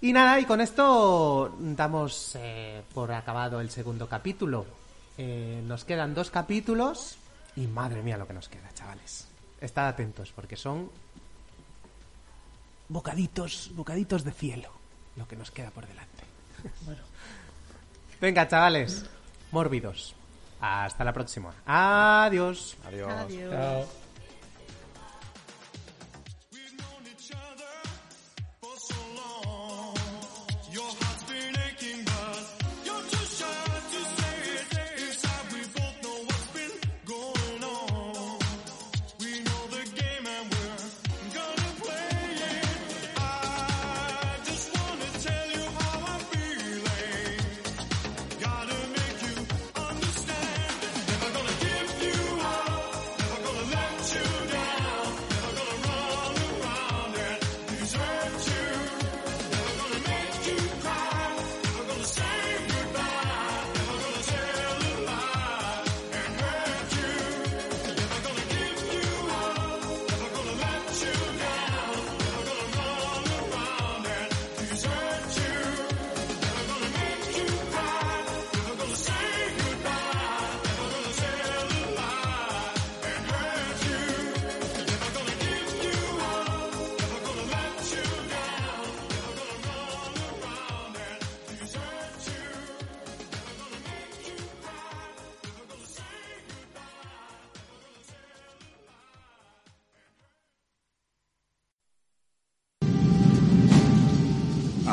Speaker 3: Y nada, y con esto damos eh, por acabado el segundo capítulo. Eh, nos quedan dos capítulos y madre mía lo que nos queda, chavales. Estad atentos porque son bocaditos, bocaditos de cielo lo que nos queda por delante. Venga, chavales, mórbidos. Hasta la próxima. Adiós.
Speaker 8: Adiós.
Speaker 5: Adiós.
Speaker 10: Chao.